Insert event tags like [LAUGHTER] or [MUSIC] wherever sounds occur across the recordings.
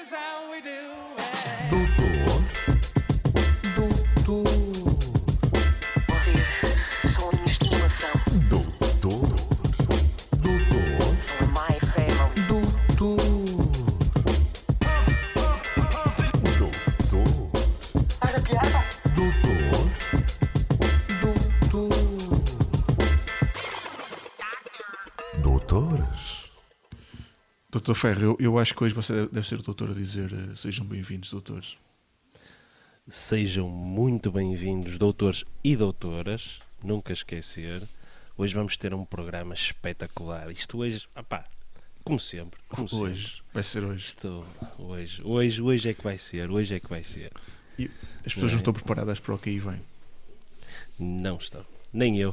is how we do it. Doutor Ferro, eu, eu acho que hoje você deve- ser o doutor a dizer eh, sejam bem-vindos, doutores. Sejam muito bem-vindos, doutores e doutoras, nunca esquecer. Hoje vamos ter um programa espetacular. Isto hoje, opá, como sempre, como sempre. Hoje, vai ser hoje. Isto, hoje, hoje, hoje é que vai ser, hoje é que vai ser. E as pessoas É. não estão preparadas para o que aí vem. Não estão. Nem eu,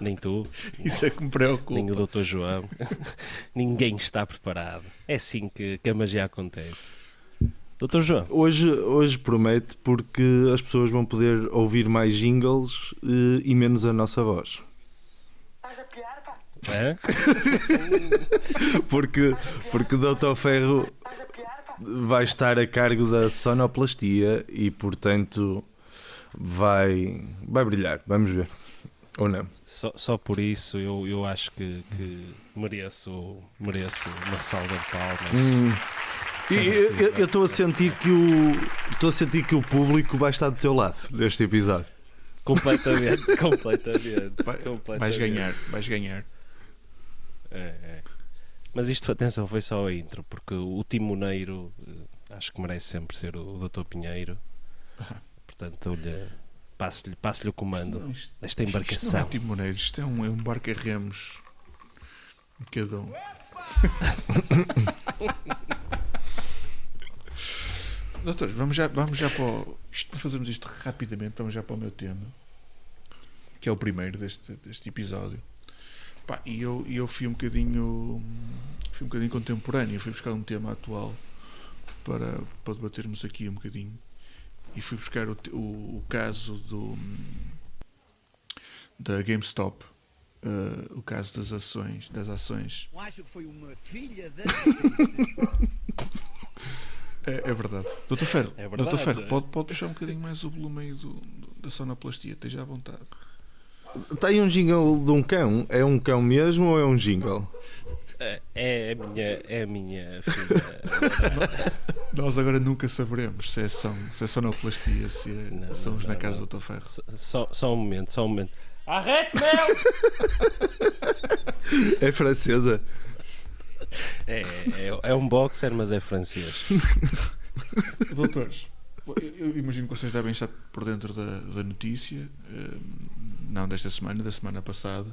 nem tu, [LAUGHS] Isso é que me preocupa. nem o doutor João. [LAUGHS] Ninguém está preparado. É assim que, que a magia acontece. Doutor João, Hoje, hoje promete porque as pessoas vão poder ouvir mais jingles eh, e menos a nossa voz. Faz a piada? hã? [LAUGHS] Porque, porque o Dr. Ferro vai estar a cargo da sonoplastia e, portanto, vai, vai brilhar. Vamos ver. Ou não? Só, só por isso eu, eu acho que, que mereço, mereço uma salva de palmas. Hum. Eu- estou a sentir que o estou a sentir que o público vai estar do teu lado neste episódio. Completamente, [LAUGHS] completamente, Vai- completamente. vais ganhar, vais ganhar. É, é. Mas isto, atenção, foi só a intro, porque o timoneiro eh, acho que merece sempre ser o, o Dr. Pinheiro. [LAUGHS] Portanto, eu lhe passo-lhe passo o comando Não, isto- desta Isto não embarcação. é timoneiro, isto é um, é um barco a remos. Cada um. [LAUGHS] Doutores, vamos já, vamos já para o, isto, fazermos isto rapidamente, vamos já para o meu tema, que é o primeiro deste, deste episódio. Pá, e eu, eu fui um bocadinho fui um bocadinho contemporâneo, fui buscar um tema atual para, para debatermos aqui um bocadinho. E fui buscar o, o, o caso do da GameStop, eh, o caso das ações, das ações. Eu acho que foi uma filha da. [LAUGHS] É, é verdade. Doutor Ferro, É verdade, Doutor Ferro é. pode, pode puxar um bocadinho mais o volume aí do, do- da sonoplastia, esteja à vontade. Está aí um jingle de um cão? É um cão mesmo ou é um jingle? É, é a minha, é a minha [LAUGHS] filha. Nós agora nunca saberemos se é, som, se é sonoplastia, se é Não, sons não, na não, casa do Doutor Ferro. Só- Só, só um momento, só um momento. Arrete, meu! [LAUGHS] É francesa. É, é, é um boxer, mas é francês. [LAUGHS] Doutores, eu, eu imagino que vocês devem estar por dentro da, da notícia, eh, não desta semana, da semana passada.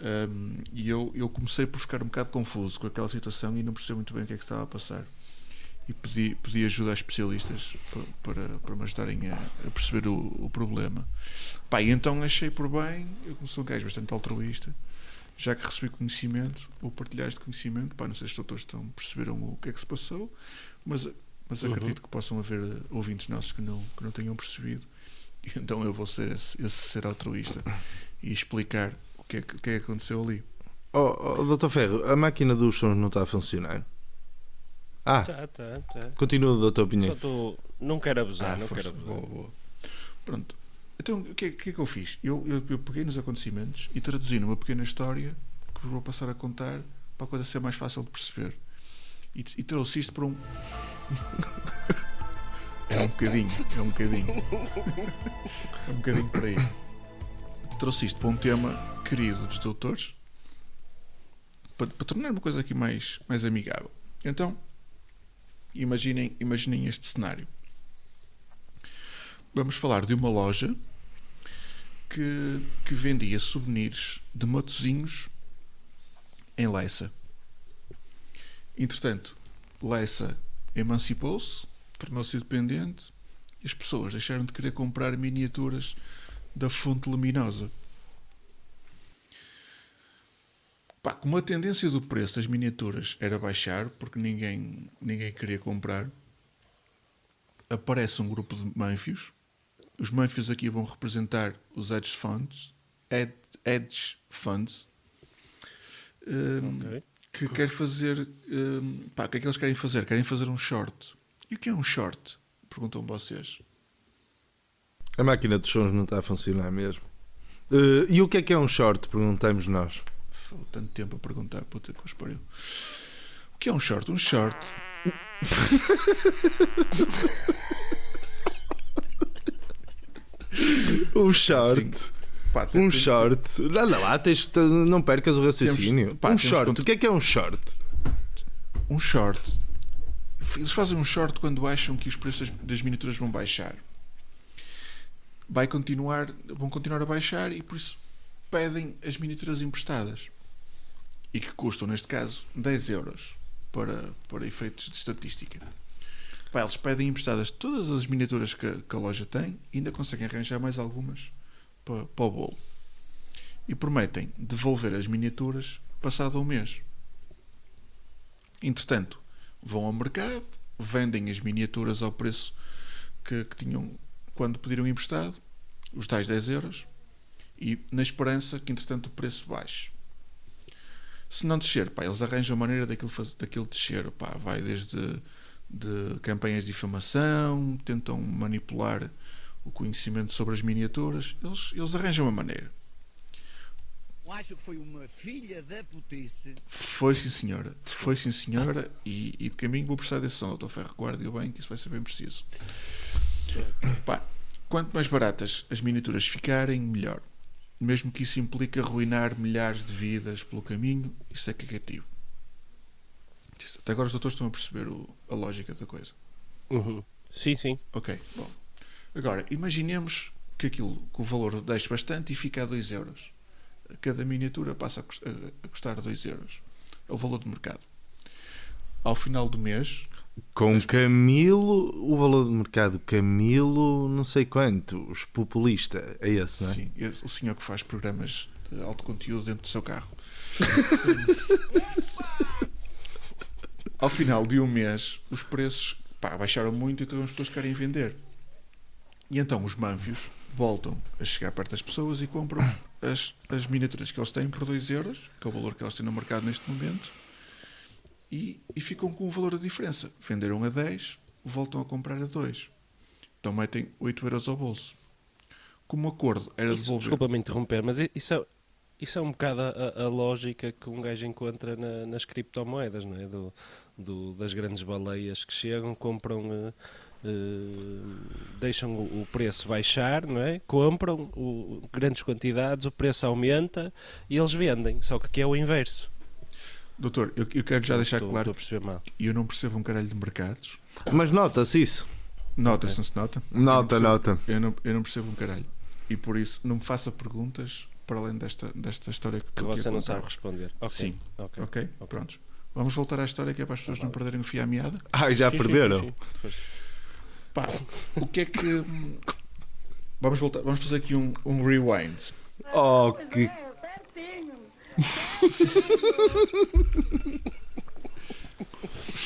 Um, e eu, eu comecei por ficar um bocado confuso com aquela situação e não percebi muito bem o que é que estava a passar. E pedi, pedi ajuda a especialistas pa- para, para me ajudarem a, a perceber o, o problema. Pá, e então achei por bem, eu como sou um gajo bastante altruísta, já que recebi conhecimento, ou partilhar este conhecimento, pá, não sei se os doutores estão, perceberam o que é que se passou, mas, mas Uhum. acredito que possam haver eh, ouvintes nossos que não, que não tenham percebido. E então eu vou ser esse, esse ser altruísta e explicar que é que, o que, é que aconteceu ali. Oh, oh, Dr. Ferro, a máquina dos sons não está a funcionar. Ah, Tá, tá, tá. continua, Dr. Só Pinheiro. estou. Não quero abusar, não Ah, força. quero abusar. Boa, boa. Pronto. Então, o que, é, que é que eu fiz? Eu, eu, eu peguei nos acontecimentos e traduzi numa pequena história que vos vou passar a contar para a coisa ser mais fácil de perceber. E, e trouxe isto para um. [LAUGHS] é um bocadinho, é um bocadinho. [LAUGHS] é um bocadinho por aí. Trouxe isto para um tema querido dos doutores para, para tornar uma coisa aqui mais, mais amigável. Então, imaginem, imaginem este cenário. Vamos falar de uma loja que, que vendia souvenirs de motozinhos em Leça. Entretanto, Leça emancipou-se, tornou-se independente e as pessoas deixaram de querer comprar miniaturas da fonte luminosa. Pá, como a tendência do preço das miniaturas era baixar, porque ninguém, ninguém queria comprar, aparece um grupo de manfios. Os manfios aqui vão representar os hedge funds. Ed- Hedge funds. Hum, Ok. que quer fazer. hum, pá, o que é que eles querem fazer? Querem fazer um short. E o que é um short? Perguntam vocês. A máquina de sons não está a funcionar mesmo. Eh, e o que é que é um short? Perguntamos nós. Foi tanto tempo a perguntar, puta que os pariu. O que é um short? Um short. [LAUGHS] Um short. Sim. Pá, tem- Um tem- short. Lá, lá, lá, tens não percas o raciocínio. Temos- pá, um short. O que é que é um short? Um short. Eles fazem um short quando acham que os preços das- das miniaturas vão baixar. Vai continuar, vão continuar a baixar e por isso pedem as miniaturas emprestadas. E que custam, neste caso, 10 euros para, para efeitos de estatística. Pá, eles pedem emprestadas todas as miniaturas que, que a loja tem e ainda conseguem arranjar mais algumas para, para o bolo. E prometem devolver as miniaturas passado um mês. Entretanto, vão ao mercado, vendem as miniaturas ao preço que, que tinham quando pediram emprestado, os tais 10 euros, e na esperança que entretanto o preço baixe. Se não descer, pá, eles arranjam a maneira daquilo, faz, daquilo descer. Pá, vai desde de campanhas de difamação, tentam manipular o conhecimento sobre as miniaturas, eles, eles arranjam uma maneira. Acho que foi uma filha da putice. Foi sim senhora, foi sim senhora e, e de caminho vou prestar atenção, doutor Ferro, guarde-o bem que isso vai ser bem preciso. Pá, quanto mais baratas as miniaturas ficarem, melhor. Mesmo que isso implique arruinar milhares de vidas pelo caminho, isso é cagativo. Até agora os doutores estão a perceber o- a lógica da coisa. Uhum. Sim, sim. Ok, bom. Agora, imaginemos que aquilo, que o valor deixe bastante e fica a 2 euros. Cada miniatura passa a cust- a- a custar 2 euros. É o valor de mercado. Ao final do mês, Com Camilo, o valor de mercado Camilo, não sei quanto, os populista, é esse, não é? sim, esse- o senhor que faz programas de alto conteúdo dentro do seu carro. [LAUGHS] Ao final de um mês, os preços pá, baixaram muito, então as pessoas querem vender. E então os manfios voltam a chegar perto das pessoas e compram as, as miniaturas que eles têm por 2 euros, que é o valor que eles têm no mercado neste momento, e, e ficam com o valor da diferença. Venderam a 10, voltam a comprar a 2. Então metem 8 euros ao bolso. Como acordo era Isso, devolver. Desculpa-me interromper, mas isso é, isso é um bocado a, a lógica que um gajo encontra na- nas criptomoedas, não é? Do, do- das grandes baleias que chegam, compram, eh, eh, deixam o, o preço baixar, não é? Compram o- grandes quantidades, o preço aumenta e eles vendem, só que aqui é o inverso. Doutor, eu, eu quero já deixar Estou- claro Estou que eu não percebo um caralho de mercados. Mas nota-se isso. Nota-se, não se nota? Eu não Nota, percebo- nota. Eu não, eu não percebo um caralho. E por isso não me faça perguntas para além desta, desta história que, Que estou aqui a você não sabe responder. Ok, Sim. ok. Ok? Prontos. Vamos voltar à história que é para as pessoas não perderem o fio à meada. [LAUGHS] Ai, já Sim, perderam? sim, sim. Pá, o que é que. Vamos voltar, vamos fazer aqui um, um rewind. Oh, que. [LAUGHS] [LAUGHS]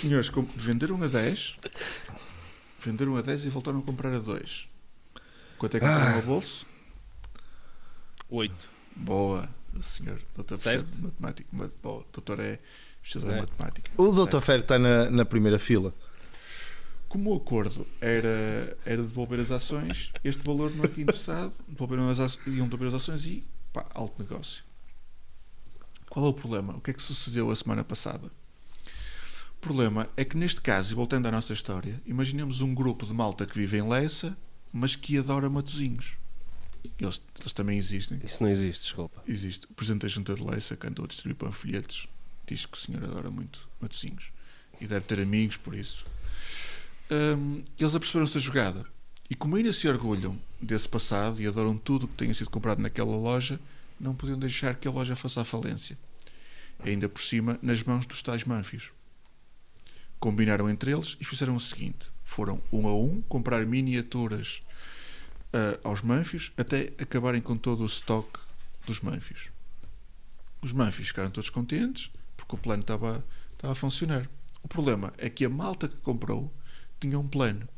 Senhores venderam a 10, venderam a 10 e voltaram a comprar a 2. Quanto é que compraram ao bolso? Oito. Boa, o senhor. Doutor Certo. de matemática. Ma- Boa, doutor é estudante É. de matemática. O Dr. Ferro está na, na primeira fila. Como o acordo era, era devolver as ações, este valor não é que interessado, devolveram as ações, iam devolver as ações e pá, alto negócio. Qual é o problema? O que é que sucedeu a semana passada? O problema é que neste caso, e voltando à nossa história, imaginemos um grupo de malta que vive em Leça, mas que adora matozinhos. Eles, eles também existem. Isso não existe, desculpa. Existe. O presidente da Junta de Leça, que andou a distribuir panfletos, diz que o senhor adora muito matozinhos. E deve ter amigos por isso. Hum, eles aperceberam-se da jogada. E como ainda se orgulham desse passado e adoram tudo o que tenha sido comprado naquela loja, não podiam deixar que a loja fosse à falência. Ainda por cima, nas mãos dos tais manfios. Combinaram entre eles e fizeram o seguinte: foram um a um comprar miniaturas ah, aos manfios até acabarem com todo o estoque dos manfios. Os manfios ficaram todos contentes porque o plano estava, estava a funcionar. O problema é que a malta que comprou tinha um plano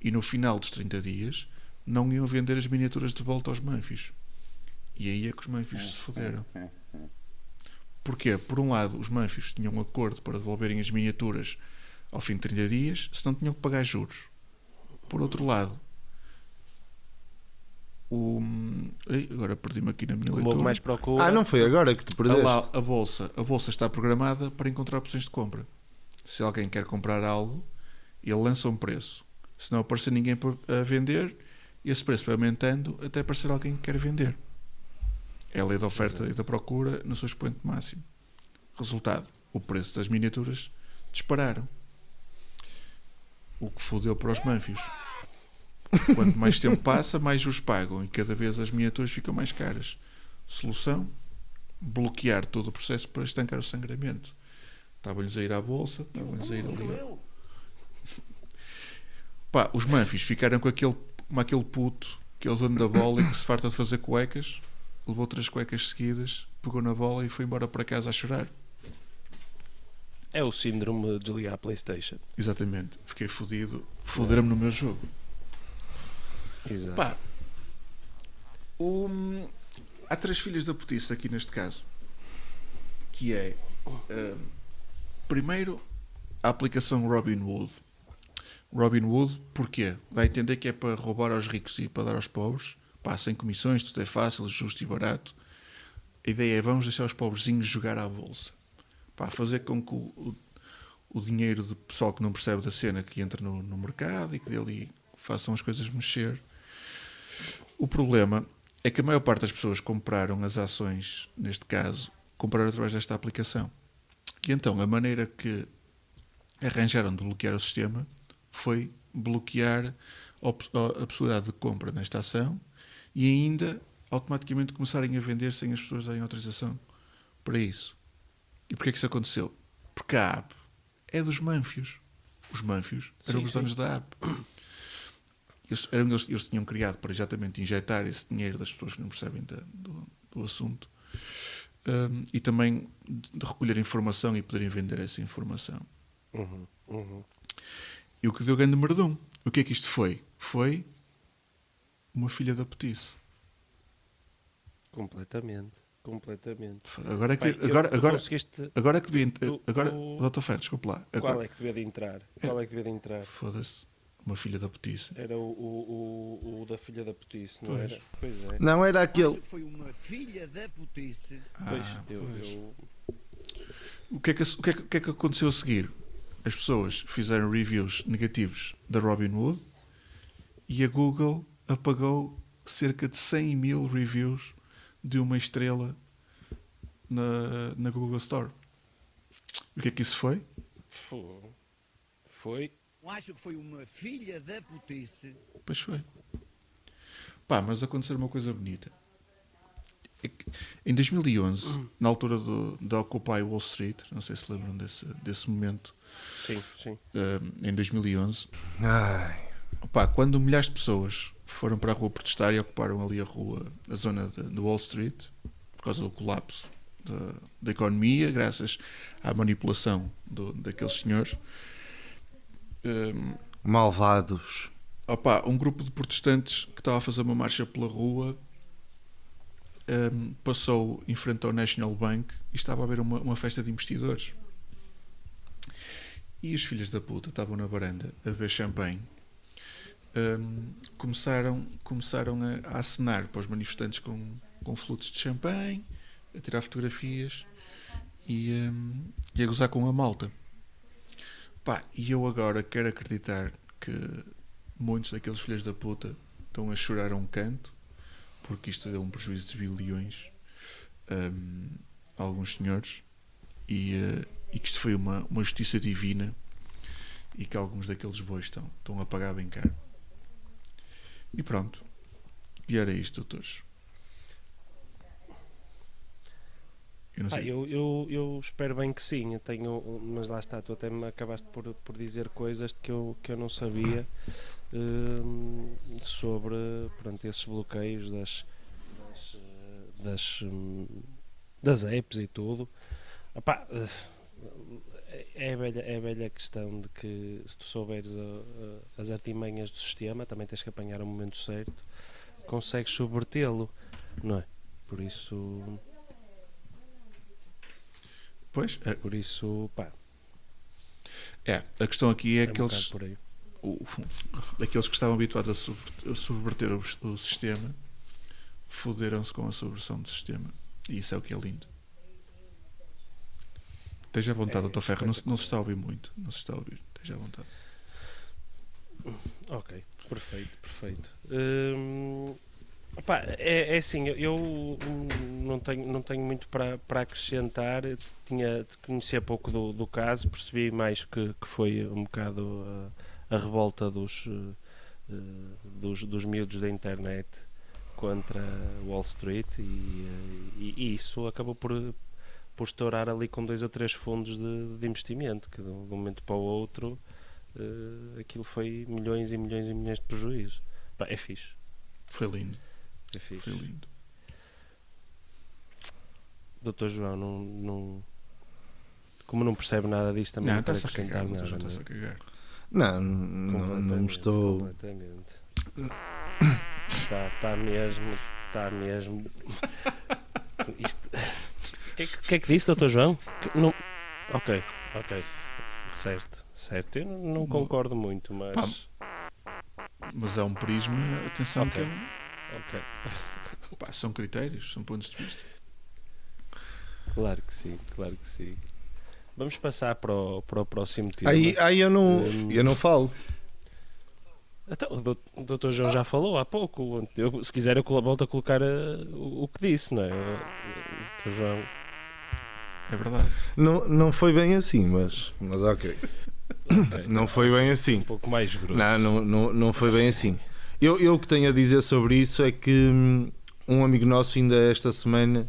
e no final dos 30 dias não iam vender as miniaturas de volta aos manfios. E aí é que os manfios se [LAUGHS] foderam. Porquê? Por um lado, os Manfios tinham um acordo para devolverem as miniaturas ao fim de 30 dias, senão tinham que pagar juros. Por outro lado, o. Ei, agora perdi-me aqui na minha Como leitura. mais procura. Ah, não foi agora que te A, perdeste? lá, a bolsa, a bolsa está programada para encontrar opções de compra. Se alguém quer comprar algo, ele lança um preço. Se não aparecer ninguém pa- a vender, esse preço vai aumentando até aparecer alguém que quer vender. É a lei da oferta e da procura no seu expoente máximo. Resultado: o preço das miniaturas dispararam. O que fodeu para os manfios. Quanto mais tempo passa, mais os pagam e cada vez as miniaturas ficam mais caras. Solução: bloquear todo o processo para estancar o sangramento. Estavam-lhes a ir à bolsa, estavam-lhes a ir ali. Pá, os manfios ficaram com aquele, como aquele puto, aquele dono da bola e que se farta de fazer cuecas, levou três cuecas seguidas, pegou na bola e foi embora para casa a chorar. É o síndrome de desligar a Playstation. Exatamente. Fiquei fodido. Foderam-me no meu jogo. Exato. Pá, o- há três filhas da putice aqui neste caso. Que é hum, primeiro a aplicação Robinhood. Robinhood, porquê? Dá a entender que é para roubar aos ricos e para dar aos pobres. Pá, sem comissões, tudo é fácil, justo e barato. A ideia é vamos deixar os pobrezinhos jogar à bolsa. Pá, fazer com que o, o, o dinheiro do pessoal que não percebe da cena que entra no, no mercado e que dele façam as coisas mexer. O problema é que a maior parte das pessoas compraram as ações, neste caso, compraram através desta aplicação. E então a maneira que arranjaram de bloquear o sistema foi bloquear a possibilidade de compra nesta ação e ainda automaticamente começarem a vender sem as pessoas darem autorização para isso. E porquê que isso aconteceu? Porque a app é dos manfios. Os manfios eram Sim, os sim. donos da app. Eles, eram eles, eles tinham criado para exatamente injetar esse dinheiro das pessoas que não percebem da- do, do assunto hum, e também de de recolher informação e poderem vender essa informação. Uhum, uhum. E o que deu grande merdum. O que é que isto foi? Foi uma filha da petice. Completamente. Completamente. Agora é que, Bem, eu- agora, agora, conseguiste- agora é que devia. tu- Agora, tu- Dr. Fer, desculpe lá. Qual Agora, é que devia de entrar? Qual é que devia de entrar? Foda-se. Uma filha da petice. Era o, o, o, o da filha da putice, não Pois. era? Pois é. Não, era aquele. que foi uma filha da putice. Pois, Ah, eu, pois. eu- O que, é que, o, que é que, o que é que aconteceu a seguir? As pessoas fizeram reviews negativos da Robinhood e a Google apagou cerca de 100 mil reviews de uma estrela na, na Google Store. O que é que isso foi? Fo- Foi. Acho que foi uma filha da putice. Pois foi. Pá, mas aconteceu uma coisa bonita. É em 2011, na altura do, da Occupy Wall Street, não sei se lembram desse, desse momento, Sim, sim. eh, em 2011, Ai, Opa, quando milhares de pessoas foram para a rua protestar e ocuparam ali a rua, a zona de, Wall Street, por causa do colapso da, da economia, graças à manipulação do- daqueles senhores, hum, malvados. opa, um grupo de protestantes que estava a fazer uma marcha pela rua hum, passou em frente ao National Bank e estava a haver uma, uma festa de investidores. E os filhos da puta estavam na varanda a ver champanhe. Hum, começaram, começaram a, a acenar para os manifestantes com, com flutos de champanhe, a tirar fotografias e, hum, e a gozar com a malta. Pá, e eu agora quero acreditar que muitos daqueles filhos da puta estão a chorar a um canto porque isto deu um prejuízo de bilhões hum, a alguns senhores e, eh, e que isto foi uma, uma justiça divina e que alguns daqueles bois estão, estão a pagar bem caro. E pronto. E era isto, doutores. Eu Ah, eu, eu, eu espero bem que sim. Eu tenho, mas lá está, tu até me acabaste por, por dizer coisas que eu, que eu não sabia hum, sobre pronto, esses bloqueios das, das, eh, das, hum, das apps e tudo. Epá, eh, é a, velha, é a velha questão de que se tu souberes a- a- as artimanhas do sistema, também tens que apanhar o momento certo, consegues subvertê-lo, não é? Por isso. Pois, é, Por isso, pá, é, a questão aqui é, é um que eles, bocado por aí. o- aqueles que estavam habituados a, sub- a subverter o, o sistema foderam-se com a subversão do sistema. E isso é o que é lindo. Esteja à vontade, É Dr. Ferro. Não, se- não se está a ouvir muito. Não se está a ouvir. Esteja à vontade. Ok, perfeito, perfeito. Hum, opá, é, é assim, eu- não tenho, não tenho muito para, para acrescentar. Tinha, conhecia pouco do, do caso, percebi mais que, que foi um bocado a, a revolta dos, eh, dos, dos miúdos da internet contra Wall Street e, eh, e- e isso acabou por, por estourar ali com dois ou três fundos de, de investimento, que de um momento para o outro eh, aquilo foi milhões e milhões e milhões de prejuízo. Pá, é fixe. Foi lindo. É fixe. Foi lindo. Doutor João, não, não- como não percebe nada disto, também Não, não, está-se a cagar. nada. Já não é? está-se a cagar. Não, não, não estou. Completamente. Está, está mesmo. Está mesmo. [LAUGHS] Isto. O que, é que, que é que disse, doutor João? Que não... Ok, ok. Certo, certo. Eu não, concordo muito, mas. Pá, Mas é um prisma. Atenção Ok. que é um- Ok. [LAUGHS] pá, são critérios, são pontos de vista. Claro que sim, claro que sim. Vamos passar para o, para o próximo tema. Aí, aí eu, não, Hum. eu não falo. Então, o doutor João já falou há pouco. Eu, se quiser, eu volto a colocar eh, o, o que disse, não é? O doutor João. É verdade. Não, não foi bem assim, mas, mas ok. Não foi bem um assim. pouco mais grosso. Não, não, não, não foi bem assim. Eu, eu o que tenho a dizer sobre isso é que hum, um amigo nosso, ainda esta semana,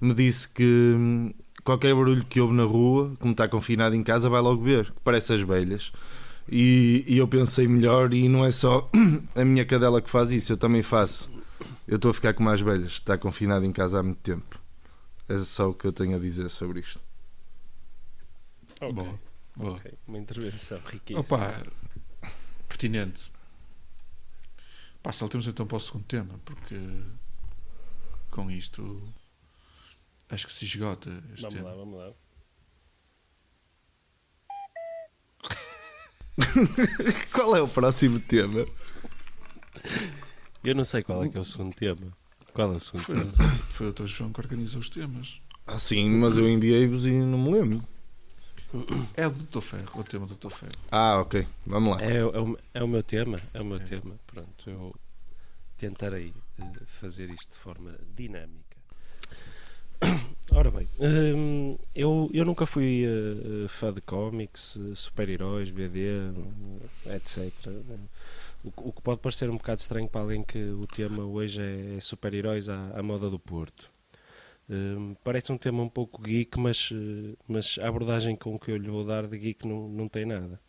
me disse que hum, qualquer barulho que ouve na rua, como está confinado em casa, vai logo ver, que parece as velhas. E, e eu pensei melhor, e não é só [CLEARS THROAT] a minha cadela que faz isso, eu também faço. Eu estou a ficar como as velhas, está confinado em casa há muito tempo. É só o que eu tenho a dizer sobre isto. Ok, Boa. Boa. ok. Uma intervenção riquíssima. Opa, pertinente. Pá, saltemos então para o segundo tema, porque com isto acho que se esgota este vamos tema. lá, vamos lá. [LAUGHS] Qual é o próximo tema? Eu não sei qual é que é o segundo tema. Qual é o segundo Foi, tema? foi o Dr. João que organizou os temas. Ah, sim, mas eu enviei-vos e não me lembro. É o do Dr. Ferro, o tema do Dr. Ferro. Ah, ok, vamos lá. É, é, o, é o meu tema. É o meu tema. Pronto, eu tentarei eh, fazer isto de forma dinâmica. [COUGHS] Ora bem, hum, eu, eu nunca fui eh, fã de cómics, eh, super-heróis, BD, eh, etc. O, que- pode parecer um bocado estranho para alguém que o tema hoje é, super-heróis à, à moda do Porto. Hum, parece um tema um pouco geek, mas, eh, mas a abordagem com que eu lhe vou dar de geek não, não tem nada.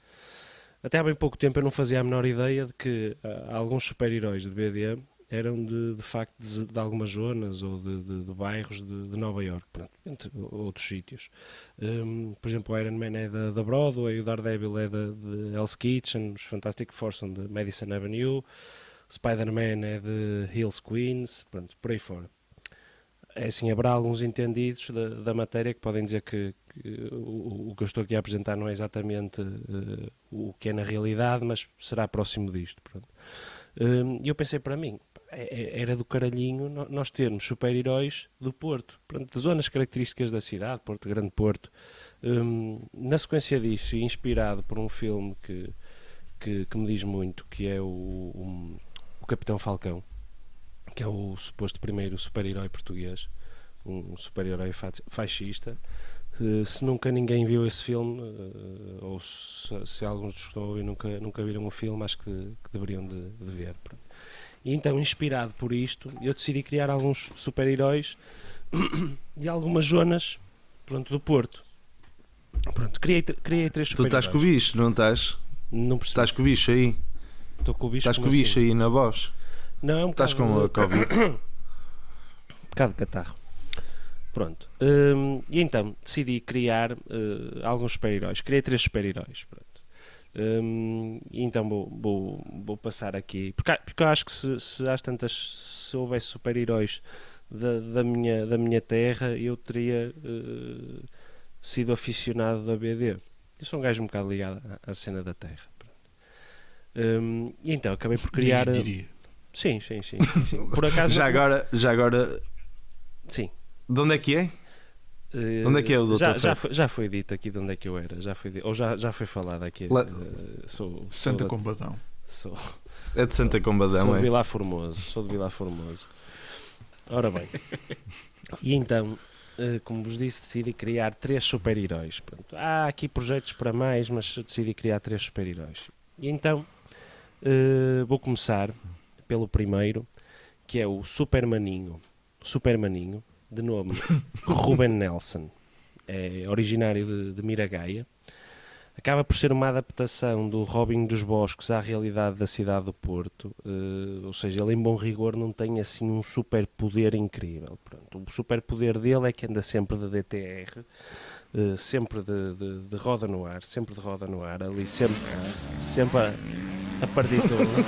Até há bem pouco tempo eu não fazia a menor ideia de que ah, alguns super-heróis de BD eram de, de facto de, de algumas zonas ou de, de- bairros de, Nova York, pronto, entre outros sítios. Hum, por exemplo, o Iron Man é da, da Broadway, o Daredevil é da, de Hell's Kitchen, os Fantastic Four são de Madison Avenue, Spider-Man é de Hills Queens, pronto, por aí fora. É assim, haverá alguns entendidos da, da matéria que podem dizer que, que o, o que eu estou aqui a apresentar não é exatamente eh, o que é na realidade, mas será próximo disto. Hum, E eu pensei para mim, era do caralhinho nós termos super-heróis do Porto, pronto, de zonas características da cidade, Porto Grande Porto. Hum, na sequência disso, inspirado por um filme que, que, que me diz muito, que é o, o, o Capitão Falcão, que é o suposto primeiro super-herói português, um super-herói fa- fascista. Eh, Se nunca ninguém viu esse filme, eh, ou se, se alguns dos que estão a ouvir nunca, nunca viram o filme, acho que, que deveriam de, de ver. pronto. E então, inspirado por isto, eu decidi criar alguns super-heróis de [COUGHS] algumas zonas pronto, do Porto. Pronto, criei, criei três Tu super-heróis. estás com o bicho, não estás? Não percebi. Estás com o bicho aí? Estou com o bicho. Estás com o bicho assim? aí na voz? Não, é um Estás com a Covid? [COUGHS] um bocado de catarro. Pronto. Hum, e então decidi criar eh, alguns super-heróis. Criei três super-heróis. Pronto. E então vou, vou, vou passar aqui. Porque, porque eu acho que se, se às tantas se houvesse super-heróis da, da, minha, da minha terra, eu teria eh, sido aficionado da BD. Eu sou um gajo um bocado ligado à, à cena da Terra. Hum, e então acabei por criar. Diria, diria. Sim, sim, sim, sim, sim. Por acaso. [LAUGHS] Já agora, já agora, Sim. de onde é que é? Eh, Onde é que é o Dr. Já, já, foi, já foi dito aqui de onde é que eu era, já foi, ou já, já foi falado aqui. La- eh, sou, Santa sou, Combadão. sou, É de Santa Combadão, sou de é? Vilar Formoso, sou de Vilar Formoso. Ora bem, e então, eh, como vos disse, decidi criar três super-heróis. Há aqui projetos para mais, mas decidi criar três super-heróis. E então, vou começar pelo primeiro, que é o Supermaninho. Supermaninho, de nome [LAUGHS] Ruben Nelson. É originário de, de Miragaia. Acaba por ser uma adaptação do Robin dos Bosques à realidade da cidade do Porto. eh, ou seja, ele em bom rigor não tem assim um superpoder incrível. Pronto, o superpoder dele é que anda sempre de DTR, eh, sempre de, de- de roda no ar, sempre de roda no ar, ali sempre, sempre a, a partir tudo. não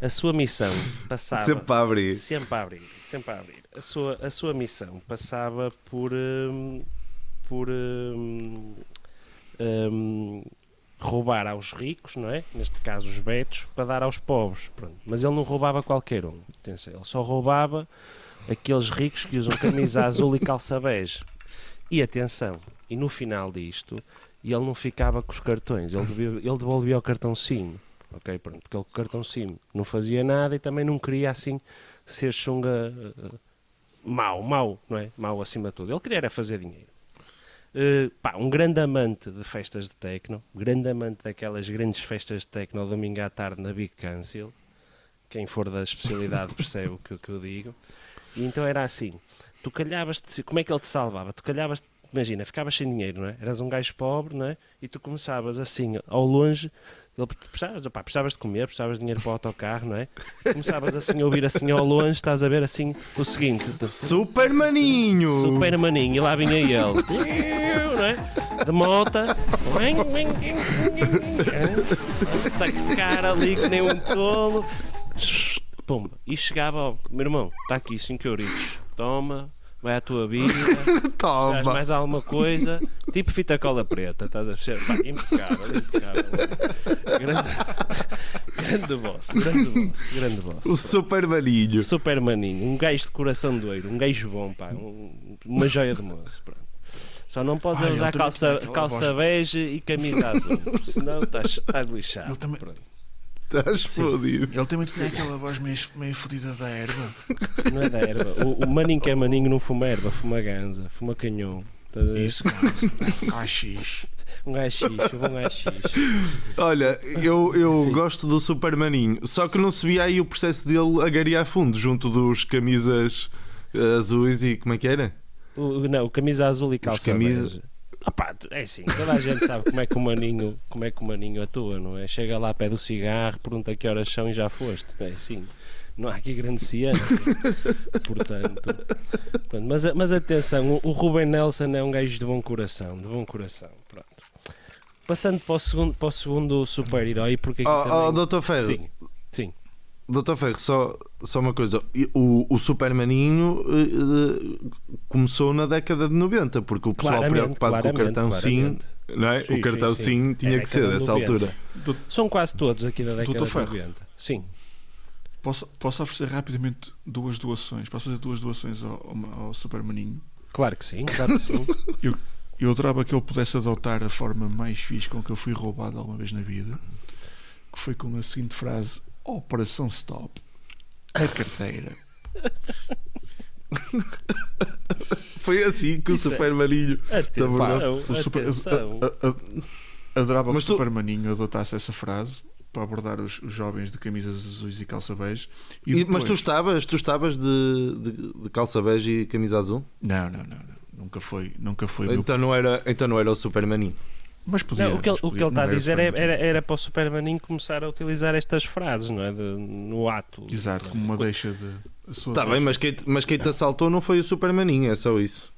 é? A sua missão passava Sempre para abrir. sempre a abrir, sempre a abrir. A sua, a sua missão passava por hum, por hum, hum, roubar aos ricos, não é? Neste caso os betos, para dar aos pobres. Pronto. Mas ele não roubava qualquer um. Atenção, ele só roubava aqueles ricos que usam camisa azul e calça bege. E atenção, e no final disto, ele não ficava com os cartões, ele, ele devolvia o cartão SIM. Ok, pronto, porque o cartão SIM não fazia nada e também não queria assim ser chunga eh, mau, mau, não é? Mau acima de tudo. Ele queria era fazer dinheiro. Eh, pá, um grande amante de festas de techno, grande amante daquelas grandes festas de techno ao domingo à tarde na Big Cancel. Quem for da especialidade percebe o que, que eu digo. E então era assim: tu calhavas, como é que ele te salvava? Tu calhavas, imagina, ficavas sem dinheiro, não é? Eras um gajo pobre, não é? E tu começavas assim, ao longe, ele precisavas, opá, precisavas de comer, precisavas de dinheiro para o autocarro, não é? Começavas assim a ouvir assim ao longe, estás a ver assim o seguinte: Supermaninho! Supermaninho, e lá vinha ele, não é? De mota, a sacar ali que nem um tolo, pumba, e chegava ao meu irmão, está aqui 5 euritos, toma, vai à tua vida, [LAUGHS] Traz mais alguma coisa, tipo fita cola preta, estás a perceber? Pá, impecável, impecável. Grande, grande boss, grande boss, grande boss. O Supermaninho! Supermaninho, um gajo de coração doido, um gajo bom, pá, um- uma joia de moço. Pronto. Só não podes usar calça, calça voz. bege e camisa azul, senão estás, estás lixado. Ele também- Pronto. Estás fodido. Ele também tinha aquela voz meio, meio fodida da erva. Não é da erva. O, o maninho que é maninho não fuma erva, fuma ganza, fuma canhão. A ver? Isso, cara. AX. Um gajo xixi, um xixi. Olha, eu, eu gosto do Supermaninho, só que não se via aí o processo dele agariar fundo junto dos camisas eh, azuis e como é que era? O, não, o camisa azul e calça camisas- Opá, é assim, toda a gente sabe como é que o maninho, como é que o maninho atua, não é? Chega lá, pede o cigarro, pergunta que horas são e já foste. É assim, não há aqui grande ciência. Portanto, pronto, mas, mas atenção, o, o Ruben Nelson é um gajo de bom coração, de bom coração. Pronto. Passando para o segundo, para o segundo super-herói, porque aqui Oh, oh, também... Dr. Ferro, Sim, sim. Dr. Ferro, só, só uma coisa: o, o Supermaninho eh, começou na década de 90, porque o pessoal Claramente, preocupado com o claramente, cartão SIM, não é? Sim, o cartão sim, SIM sim. tinha É que ser dessa 90. altura. São quase todos aqui da década Doutor de Ferro. 90. Sim. Posso, posso oferecer rapidamente duas doações? Posso fazer duas doações ao, ao, ao Supermaninho? Claro que sim, claro que sim. [LAUGHS] Eu adorava que ele pudesse adotar a forma mais fixe com que eu fui roubado alguma vez na vida, que foi com a seguinte frase: Operação Stop. A carteira. [LAUGHS] Foi assim que o Isso é-. Atenção, Pá, o super- atenção. a- a- a- adorava Mas que o tu- Supermaninho adotasse essa frase para abordar os, os jovens de camisas azuis e calça bege. E E- mas tu depois- estavas, tu estavas de, de, de calça bege e camisa azul? Não, não, não, não. Nunca foi, nunca foi. o meu- Então não era, então não era o Supermaninho. Mas podia. Não, o que ele, mas o que podia. ele está a era dizer é, Supermaninho. era, era para o Supermaninho começar a utilizar estas frases, não é? De- no ato. Exato, como uma deixa de. Está bem, mas quem, mas quem te assaltou não foi o Supermaninho, é só isso.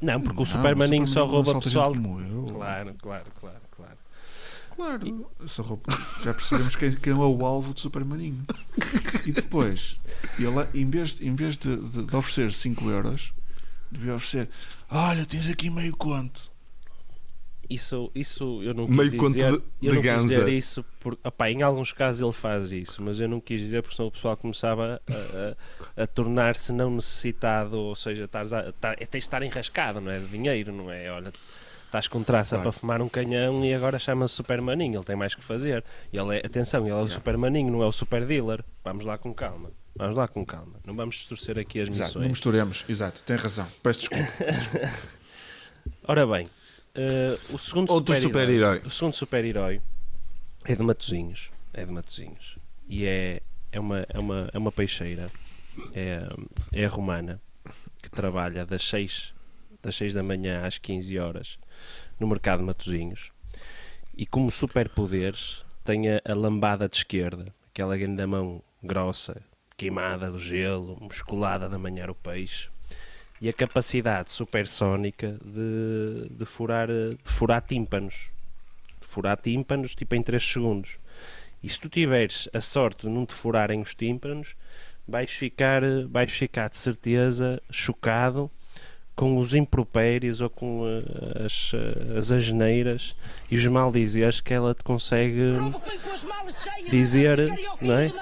Não, porque Não, o Supermaninho só rouba pessoal. gente Como eu. Claro, claro, claro, claro. Claro, roupa- já percebemos quem, quem é o alvo de Supermaninho. E depois, ele, em vez, em vez de, de- de oferecer 5 euros, Devia oferecer. Olha, tens aqui meio conto. Isso, isso eu não Meio quis conto dizer, de- eu de não quis ganza. dizer isso porque, opá, em alguns casos ele faz isso, mas eu não quis dizer porque senão o pessoal começava a, a- a tornar-se não necessitado, ou seja, estares a, tá, é, tens de estar enrascado, não é? De dinheiro, não é? Olha, estás com traça Claro. para fumar um canhão e agora chama-se Supermaninho, ele tem mais que fazer. Ele é, atenção, ele é o Supermaninho, não é o Super Dealer. Vamos lá com calma. Vamos lá com calma. Não vamos distorcer aqui as Exato, não missões. misturemos. Exato, tem razão. Peço desculpa. [LAUGHS] Ora bem, eh, o segundo Outro super-herói. O segundo super-herói é de Matozinhos. É de Matozinhos. E é, é, uma, é, uma, é uma peixeira. É, é romana que trabalha das 6, das 6 da manhã às 15 horas no mercado de Matozinhos. E como superpoderes tem a, a lambada de esquerda, aquela grande mão grossa, queimada do gelo, musculada de manhar o peixe e a capacidade supersónica de, de, furar, de furar tímpanos. De furar tímpanos tipo em 3 segundos. E se tu tiveres a sorte de não te furarem os tímpanos, vais ficar, vais ficar de certeza chocado com os impropérios ou com eh, as, eh, as asneiras e os maldizeres que ela te consegue dizer, não é?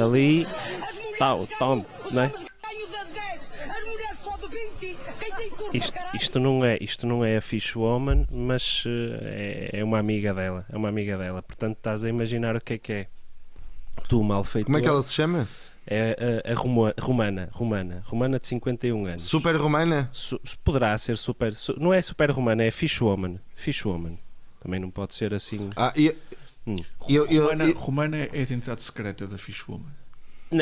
Ali, tal, tome, não é? Isto, isto não é isto não é a Fish Woman, mas eh, é, é uma amiga dela, é uma amiga dela. Portanto, estás a imaginar o que é que é. Tu, malfeitor. Como é que ela se chama? É a, a Roma- romana, romana, romana de 51 anos. Super Romana? Su- poderá ser super, su- não é super romana, é Fish Woman. Fish Woman. Também não pode ser assim. Ah, e, Hum. eu, eu, Romana, eu- Romana é a identidade secreta da Fishwoman. N-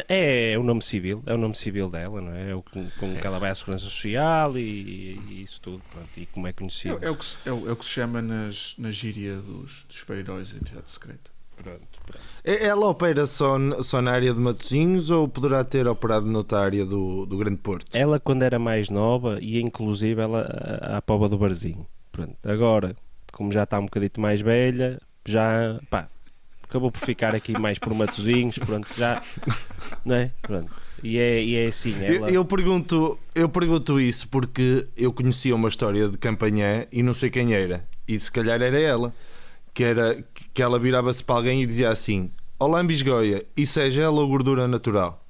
É, é o nome civil, é o nome civil dela, não é? É o com, com que ela vai à segurança social e, e isso tudo, pronto, e como é conhecido. É, é o que se, é, o, é o que se chama nas, na gíria dos, dos super-heróis a identidade secreta. Pronto, pronto. É- ela opera só, só na área de Matosinhos ou poderá ter operado noutra área do, do Grande Porto? Ela quando era mais nova e inclusive ela à- à pova do barzinho. Pronto. Agora, como já está um bocadito mais velha, já pá, acabou por ficar aqui mais por matozinhos, pronto, já não é? Pronto. E é, e é assim, Eu, ela eu pergunto, eu pergunto isso porque eu conhecia uma história de Campanhã e não sei quem era. E se calhar era ela. Que, era, que ela virava-se para alguém e dizia assim: Olá, Bisgoia, isso é gel ou gordura natural?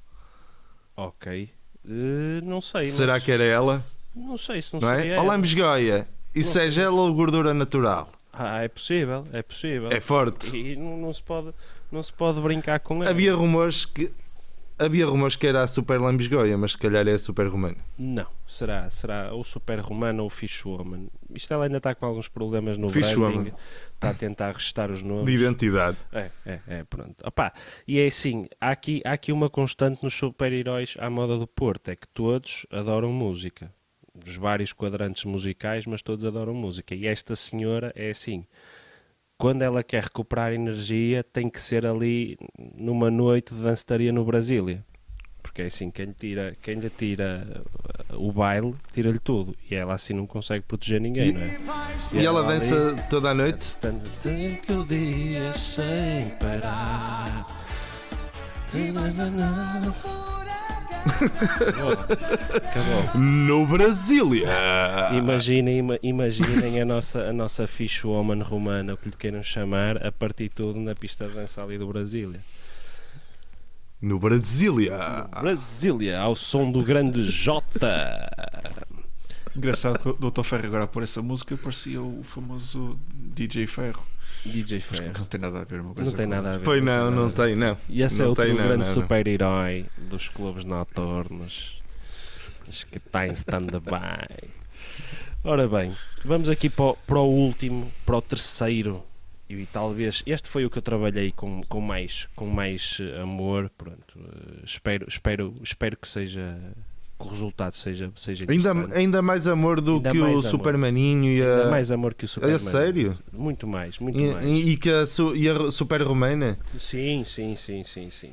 Ok. Eh, não sei. Será mas- que era ela? Não sei se não, Não seria é? Olá. Bisgoia, isso é gel ou gordura natural? Ah, é possível, é possível. É forte. E não, não se pode, não se pode brincar com ela. Havia rumores que. Havia rumores que era a Super Lambisgoia, mas se calhar é a Super Romana. Não, será, será ou Super Romana ou Fish Woman. Isto ela ainda está com alguns problemas no Fish branding. Woman. Está a tentar restar os nomes. De identidade. É, é, é, pronto. Opá, e é assim, há aqui, há aqui uma constante nos super-heróis à moda do Porto, é que todos adoram música. Dos vários quadrantes musicais, mas todos adoram música. E esta senhora é assim, quando ela quer recuperar energia, tem que ser ali numa noite de dançaria no Brasília. Porque é assim, quem lhe tira, quem lhe tira uh, o baile, tira-lhe tudo. E ela assim não consegue proteger ninguém, E- não é? E ela ali- dança toda a noite? Tanto cinco dias sem parar. Acabou. No Brasília! Imaginem, ima- imaginem a nossa, a nossa fish woman romana, o que lhe queiram chamar, a partir de tudo na pista de dança ali do Brasília. No Brasília! Brasília, ao som do grande Jota. Engraçado que o Dr. Ferro agora a pôr essa música parecia o famoso DJ Ferro. DJ Ferro. não tem nada a ver uma coisa Não tem nada a ver. Pois não, não tem, não. E esse é Não outro tem, não, grande não, super-herói dos clubes noturnos os que está em stand-by. Ora bem, vamos aqui para o, para o último, para o terceiro. E talvez este foi o que eu trabalhei com, com, mais, com mais eh, amor. Pronto, eh, espero, espero, espero que seja que o resultado seja, seja Ainda, ainda mais amor do Ainda que o amor. Supermaninho e Ainda a. mais amor que o É Superman. sério? Muito mais, muito E, mais. e- que a, e a Super Romana? Sim, sim, sim, sim, sim.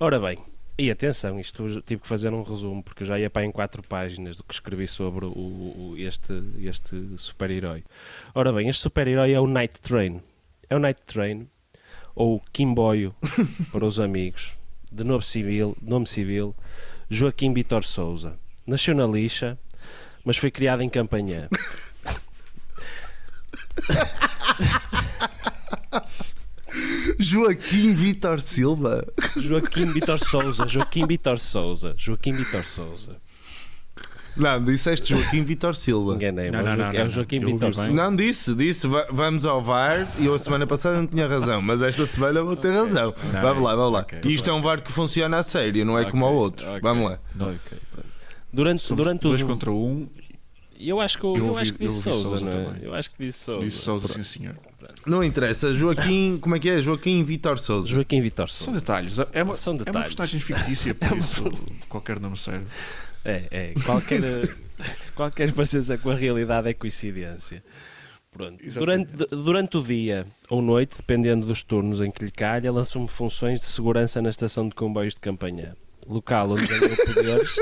Ora bem, e atenção, isto tive que fazer um resumo porque eu já ia para em quatro páginas do que escrevi sobre o, o- este, este super-herói. Ora bem, este super-herói é o Night Train. É o Night Train, ou Kimboio [LAUGHS] para os amigos, de nome civil, nome civil Joaquim Vitor Souza. Nasceu na lixa, mas foi criado em Campanhã. [LAUGHS] Joaquim Vitor Silva. Joaquim Vitor Souza, Joaquim Vitor Souza, Joaquim Vitor Souza. Não, disseste Joaquim Vitor Silva. Enganei, Não, mas não, é não, o não, Joaquim Vitor. Souza. Não disse, disse, va- vamos ao VAR e eu a semana passada não tinha razão, mas esta semana vou ter razão. Não, vamos lá, vamos lá. ok. E isto é um VAR que funciona a sério, não é como ao outro. Vamos lá. Durante, Somos durante dois o. contra um. Eu acho que, eu, Eu eu ouvi- acho que disse Souza, Souza não é? também. Eu acho que disse Souza. Disse Souza, Pronto. sim senhor. Não interessa, Joaquim, como é que é? Joaquim Vitor Souza. Joaquim Vitor São Souza. detalhes. É uma, São é uma detalhes. personagem fictícia, [LAUGHS] por isso qualquer nome serve. É, é. Qualquer, [LAUGHS] qualquer parecença com a realidade é coincidência. Pronto. Durante, Exatamente. durante o dia ou noite, dependendo dos turnos em que lhe calha, assume funções de segurança na estação de comboios de campanha. Local onde ganhou poderes.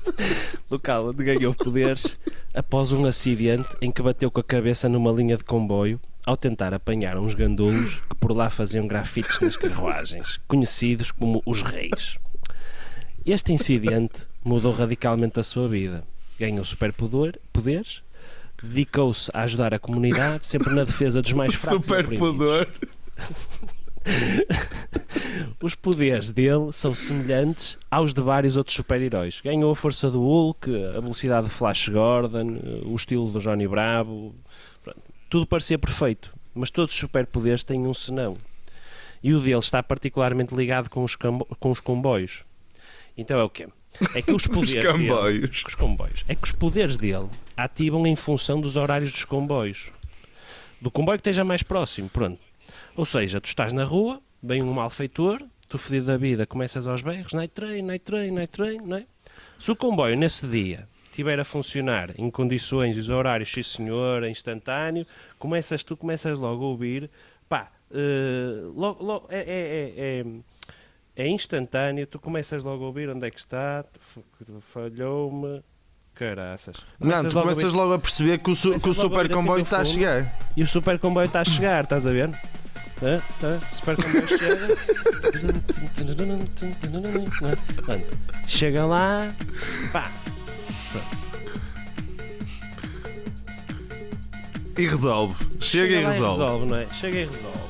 [LAUGHS] local onde ganhou poderes após um acidente em que bateu com a cabeça numa linha de comboio ao tentar apanhar uns gandulos que por lá faziam grafites nas carruagens, conhecidos como os reis. Este incidente mudou radicalmente a sua vida. Ganhou superpoderes, dedicou-se a ajudar a comunidade, sempre na defesa dos mais fracos. Superpoder. [LAUGHS] Os poderes dele são semelhantes aos de vários outros super-heróis. Ganhou a força do Hulk, a velocidade de Flash Gordon, o estilo do Johnny Bravo. Pronto. Tudo parecia perfeito, mas todos os superpoderes têm um senão. E o dele está particularmente ligado com os, com os comboios. Então é o quê? É que [LAUGHS] os poderes dele- comboios. os comboios. É que os poderes dele ativam em função dos horários dos comboios. Do comboio que esteja mais próximo, pronto. Ou seja, tu estás na rua, vem um malfeitor, tu fedido da vida, começas aos berros, night train, night train, night train, não é? Se o comboio nesse dia estiver a funcionar em condições e os horários, sim senhor, instantâneo, começas, tu começas logo a ouvir, pá, eh, logo, logo- é, é- é- é- é instantâneo, tu começas logo a ouvir onde é que está, falhou-me, caraças. Não, tu logo a começas ver- logo a perceber que o, su- Começas que o a super assim comboio do está a chegar. E o super comboio está a chegar, estás a ver? O super comboio chega. Pronto. Chega lá, pá, E resolve. Chega, e lá resolve. não é? Chega e resolve.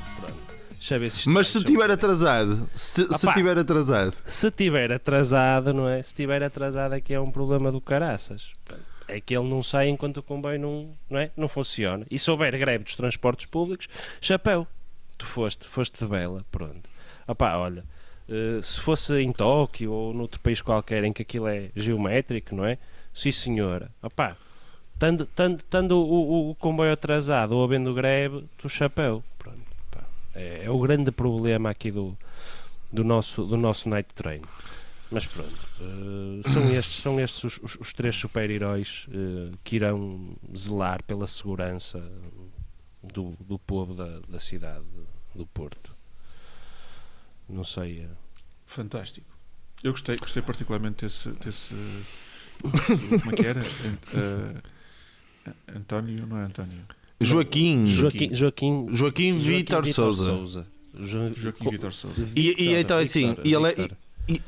Pronto. Deixa eu ver se isto Mas se deixa- estiver atrasado, se, estiver atrasado, Se tiver atrasado, não é? Se tiver atrasado é que é um problema do caraças. É que ele não sai enquanto o comboio não, não, é? não funciona. E se houver greve dos transportes públicos, chapéu. Tu foste, foste de bela, pronto. Opá, olha, eh, se fosse em Tóquio ou noutro país qualquer em que aquilo é geométrico, não é? Sim senhora. Opá, tando, tando, tando o, o- o comboio atrasado ou havendo greve, tu chapéu. Pronto. É, é o grande problema aqui do, do nosso, do nosso night train. Mas pronto, eh, são [COUGHS] estes, são estes os, os- os três super-heróis eh, que irão zelar pela segurança do, do povo da, da cidade do Porto. Não sei. eh, Fantástico. Eu gostei, gostei particularmente desse. desse [COUGHS] como é que era? Ant- António, não é António? Joaquim, Joaquim, Joaquim, Joaquim Vitor Vitor Souza. Jo- Joaquim Vitor Souza. E, e então assim, Victor, e ele é, Victor. e-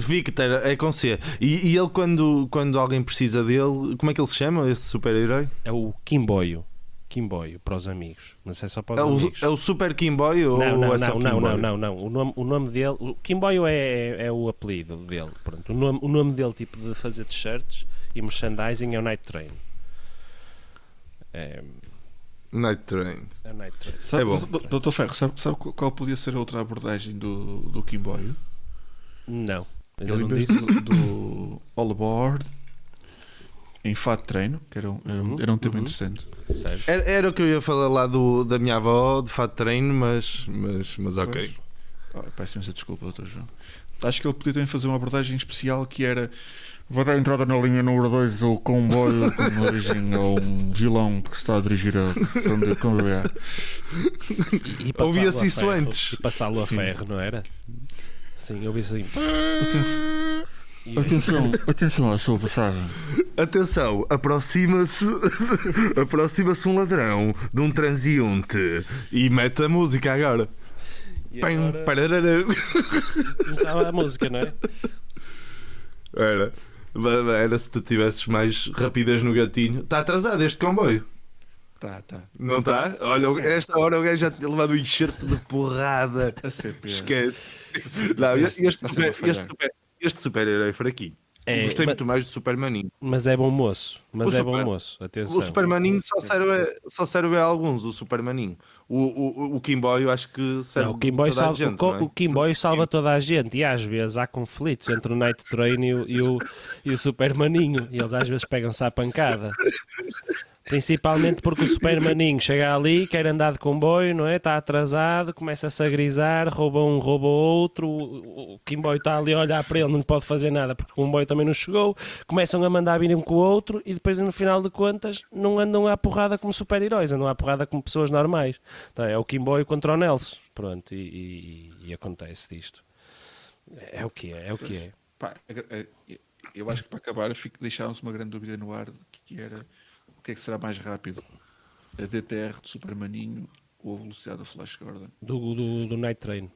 Victor é com C. E, e ele, quando, quando alguém precisa dele, como é que ele se chama, esse super-herói? É o Kimboio. Kimboio, para os amigos. Mas é só para os É o, amigos. é o Super Kimboy ou Não, não, é não, não, não, não, não. O nome, o nome dele, o Kimboio é, é, é o apelido dele. Pronto. O, nome, o nome dele, tipo de fazer t-shirts e merchandising, é o Night Train. É, Night Train. é Night Train. Sabe, É bom. Dr- Dr. Ferro, sabe, sabe qual- podia ser a outra abordagem do, do Kimboio? Não. Ainda Ele, não disse. do, do All Aboard, em fato de treino, que era um, era um, era um tema Uhum. interessante. Era, era o que eu ia falar lá do, da minha avó, de fato treino, mas, mas, mas ok. Oh, peço imensa desculpa, Dr. João. Acho que ele podia também fazer uma abordagem especial que era. Vai dar entrada na linha número 2 o comboio com origem a um vilão que está a dirigir a questão de passá-lo Ouvia-se isso ferro. antes. E passá-lo a Sim. ferro, não era? Sim, eu ouvi assim. Atenção, atenção à sua passagem. Atenção, aproxima-se [LAUGHS] aproxima-se um ladrão de um transeunte e mete a música agora. e agora começava a música, não é? Era. Era se tu tivesses mais rapidez no gatinho. Está atrasado este comboio. Tá, tá. Não está? Olha, a esta hora o gajo já tinha levado um enxerto de porrada. Esquece. Não, este, super, este, super, este super-herói é fraquinho. É, Gostei ma- muito mais do Supermaninho. Mas é bom moço. Mas O é bom Super- moço. Atenção. O Supermaninho só serve, só serve a alguns, o Supermaninho. O, o, o Kimboy eu acho que serve Não, o Kimboy, toda a salva, gente, o, é? o Kimboy salva toda a gente e às vezes há conflitos entre o Night Train e o, e o, e o Supermaninho e eles às vezes pegam-se à pancada. Principalmente porque o Supermaninho chega ali, quer andar de comboio, não é? Está atrasado, começa-se a grisar, rouba um, rouba outro. O, o Kimboy está ali a olhar para ele, não pode fazer nada porque o comboio também não chegou. Começam a mandar vir um com o outro e depois, no final de contas, não andam à porrada como super-heróis, andam à porrada como pessoas normais. Então, é o Kimboy contra o Nelson. Pronto, e, e- e acontece disto. É o que é, é o que é. Pá, eu acho que para acabar deixámos uma grande dúvida no ar que era o que é que será mais rápido? A DTR do Supermaninho ou a velocidade do Flash Gordon? Do, do, do Night Train.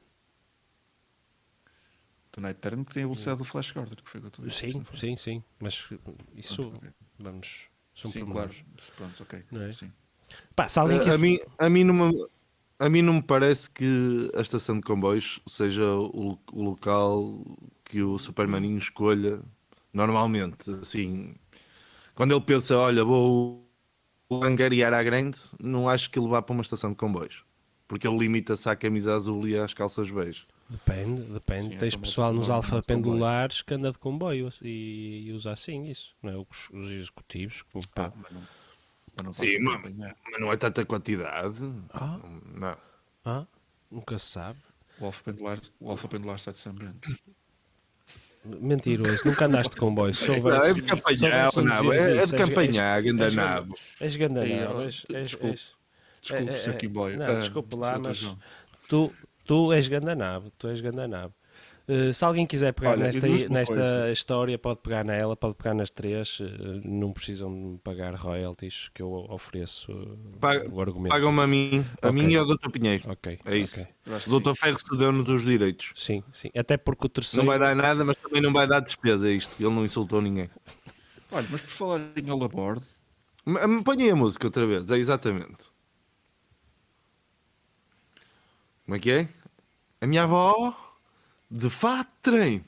Do Night Turn que tem a velocidade do Flash Gordon, que foi que eu estou a Sim, foi? sim, sim. Mas isso, ok. vamos. São Sim, claro. Pronto, ok. Não é? Sim. Pá, se alguém A, a quiser. mim, a, mim não me, a mim não me parece que a estação de comboios seja o, o local que o Supermaninho escolha normalmente. Assim, quando ele pensa, olha, vou angariar à grande, não acho que ele vá para uma estação de comboios. Porque ele limita-se à camisa azul e às calças bege. Depende, depende. Sim, Tens essa pessoal nos alfa pendulares que anda de comboio e, e usa assim isso. Não é? os, os executivos. Pá, mas não, mas não Sim, mas, acompanhar. mas não é tanta quantidade. Ah, Não. ah, nunca se sabe. O Alfa Pendular, o Alfa Pendular está de São Bento. Mentiroso, nunca andaste de comboio. Se Não, é de campanhar, não, é, é de campanhar, ganda és- nabo. És ganda nabo, desculpe. É, é, Kimboy. não, Ah, desculpe lá, mas tu, tu és gandanabo, tu és gandanabo. Uh, se alguém quiser pegar Olha, nesta, nesta coisa. história, pode pegar nela, pode pegar nas três, uh, não precisam pagar royalties que eu ofereço uh, Paga- o argumento. Pagam-me a mim, a mim e ao Dr. Pinheiro. Ok, É isso. ok. Eu acho O Dr. Ferro cedeu-nos os direitos. Sim, sim. Até porque o Não terceiro. vai dar nada, mas também não vai dar despesa isto. Ele não insultou ninguém. Olha, mas por falar em Ponha aí a música outra vez, é exatamente. Como é que é? A minha avó de fato trem.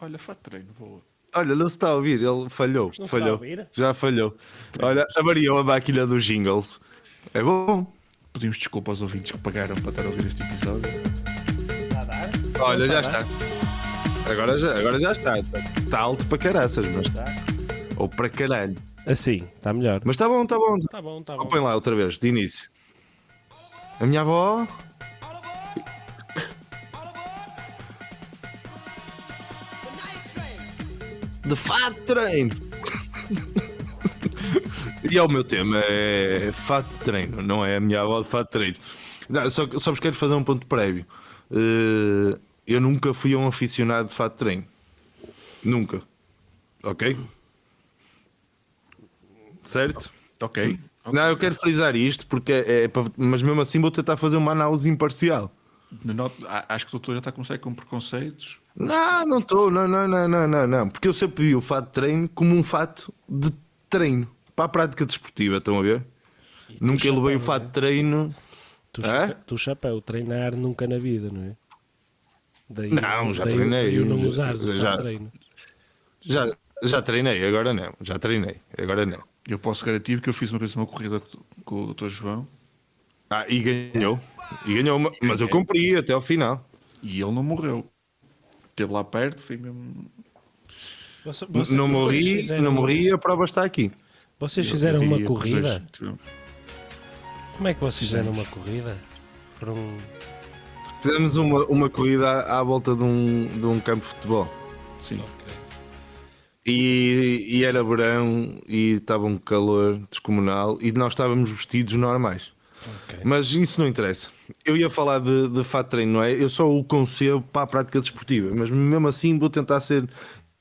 olha, fato de treino, boa. Olha, não se está a ouvir, ele falhou. Não está a falhou. ouvir? Já falhou. Olha, avariou a máquina dos jingles. É bom. Pedimos desculpa aos ouvintes que pagaram para estar a ouvir este episódio. Olha, já está. Agora já, agora já está. Está alto para caraças, mas está. Ou para caralho. Assim, está melhor. Mas está bom, está bom. Está bom, está bom. Põe lá outra vez, de início. A minha avó. De fato treino. [LAUGHS] e é o meu tema, é fato treino, não é a minha avó de fato treino. Não, só, só vos quero fazer um ponto prévio. Eh, eu nunca fui um aficionado de fato treino. Nunca. Ok? Certo? Ok. Não, eu quero frisar isto porque é, é para- mas mesmo assim vou tentar fazer uma análise imparcial. Not- Acho que o doutor já está a começar com preconceitos. Não, não estou, não, não, não, não, não, não, porque eu sempre vi o fato de treino como um fato de treino para a prática desportiva, estão a ver? Nunca chapéu, levei o fato é? de treino. Tu, chape- tu chapéu, treinar nunca na vida, não é? Daí, Não, já daí- treinei, o não já- usares o já- de treino. Já, já treinei, agora não, já treinei, agora não. Eu posso garantir que eu fiz uma vez uma corrida com o doutor João Ah, e ganhou, e ganhou, ma- mas eu cumpri até ao final. e ele não morreu. Esteve lá perto, foi mesmo. Você- você- não morri, fizeram- não morri, a prova está aqui. Vocês Eu- fizeram uma corrida? Como é que vocês fizeram uma corrida? Foram. Fizemos uma, uma corrida à, à volta de um, de um campo de futebol. Sim. E, e era verão e estava um calor descomunal e nós estávamos vestidos normais. Ok. Mas isso não interessa. Eu ia falar de, de fato treino, não é? Eu só o concebo para a prática desportiva, mas mesmo assim vou tentar ser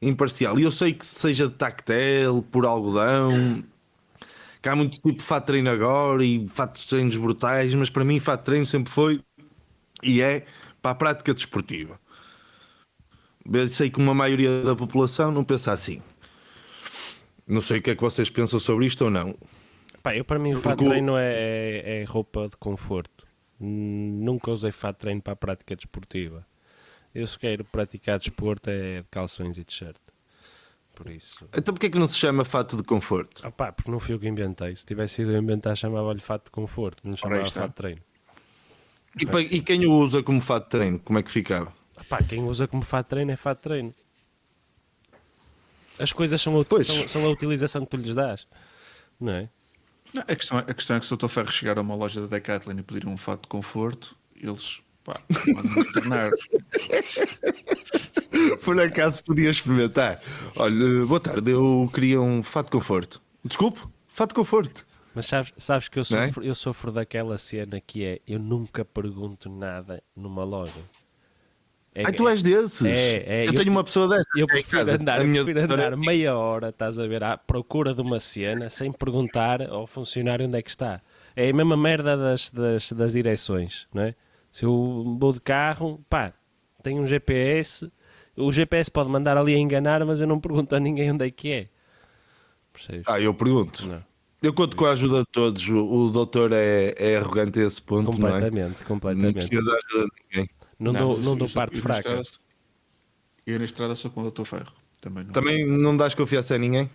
imparcial. E eu sei que seja de tactel, por algodão, que há muito tipo de fato treino agora e fatos de treinos brutais, mas para mim fato treino sempre foi e é para a prática desportiva. Eu sei que uma maioria da população não pensa assim. Não sei o que é que vocês pensam sobre isto ou não. Pá, eu para mim o fato de treino é, é, é roupa de conforto. Nunca usei fato de treino para a prática desportiva. Eu se quero praticar desporto é de calções e t-shirt. Por isso. Então porquê é que não se chama fato de conforto? Ah pá, porque não fui eu que inventei. Se tivesse sido eu a inventar, chamava-lhe fato de conforto, não chamava fato de treino. E, pa- e quem o usa como fato de treino, como é que ficava? Ah pá, quem usa como fato de treino é fato de treino. As coisas são a, são, são a utilização que tu lhes dás, não é? Não, a, questão, a questão é que se o Dr. Ferro chegar a uma loja da Decathlon e pedir um fato de conforto, eles pá, mandam internar. [LAUGHS] Por acaso podia experimentar. Olha, boa tarde, eu queria um fato de conforto. Desculpe, fato de conforto. Mas sabes, sabes que eu é? sofro, eu sofro daquela cena que é eu nunca pergunto nada numa loja. É, Ai, tu és desses? É, é, eu, eu- tenho uma pessoa dessas. eu prefiro andar, eu prefiro andar meia hora, estás a ver, à procura de uma cena sem perguntar ao funcionário onde é que está. É a mesma merda das, das, das direções, não é? Se eu vou de carro, pá, tenho um GPS, o GPS pode mandar ali a enganar, mas eu não pergunto a ninguém onde é que é. Percebes? Ah, eu pergunto. Não. Eu conto com a ajuda de todos. O, o doutor é, é arrogante a esse ponto, não é? Completamente, Não completamente. precisa da ajuda de ninguém. Não, dou, mas não dou parte eu na fraca. estrada- Eu na estrada sou com o Dr. Ferro. Também não, Também não dás confiança a ninguém?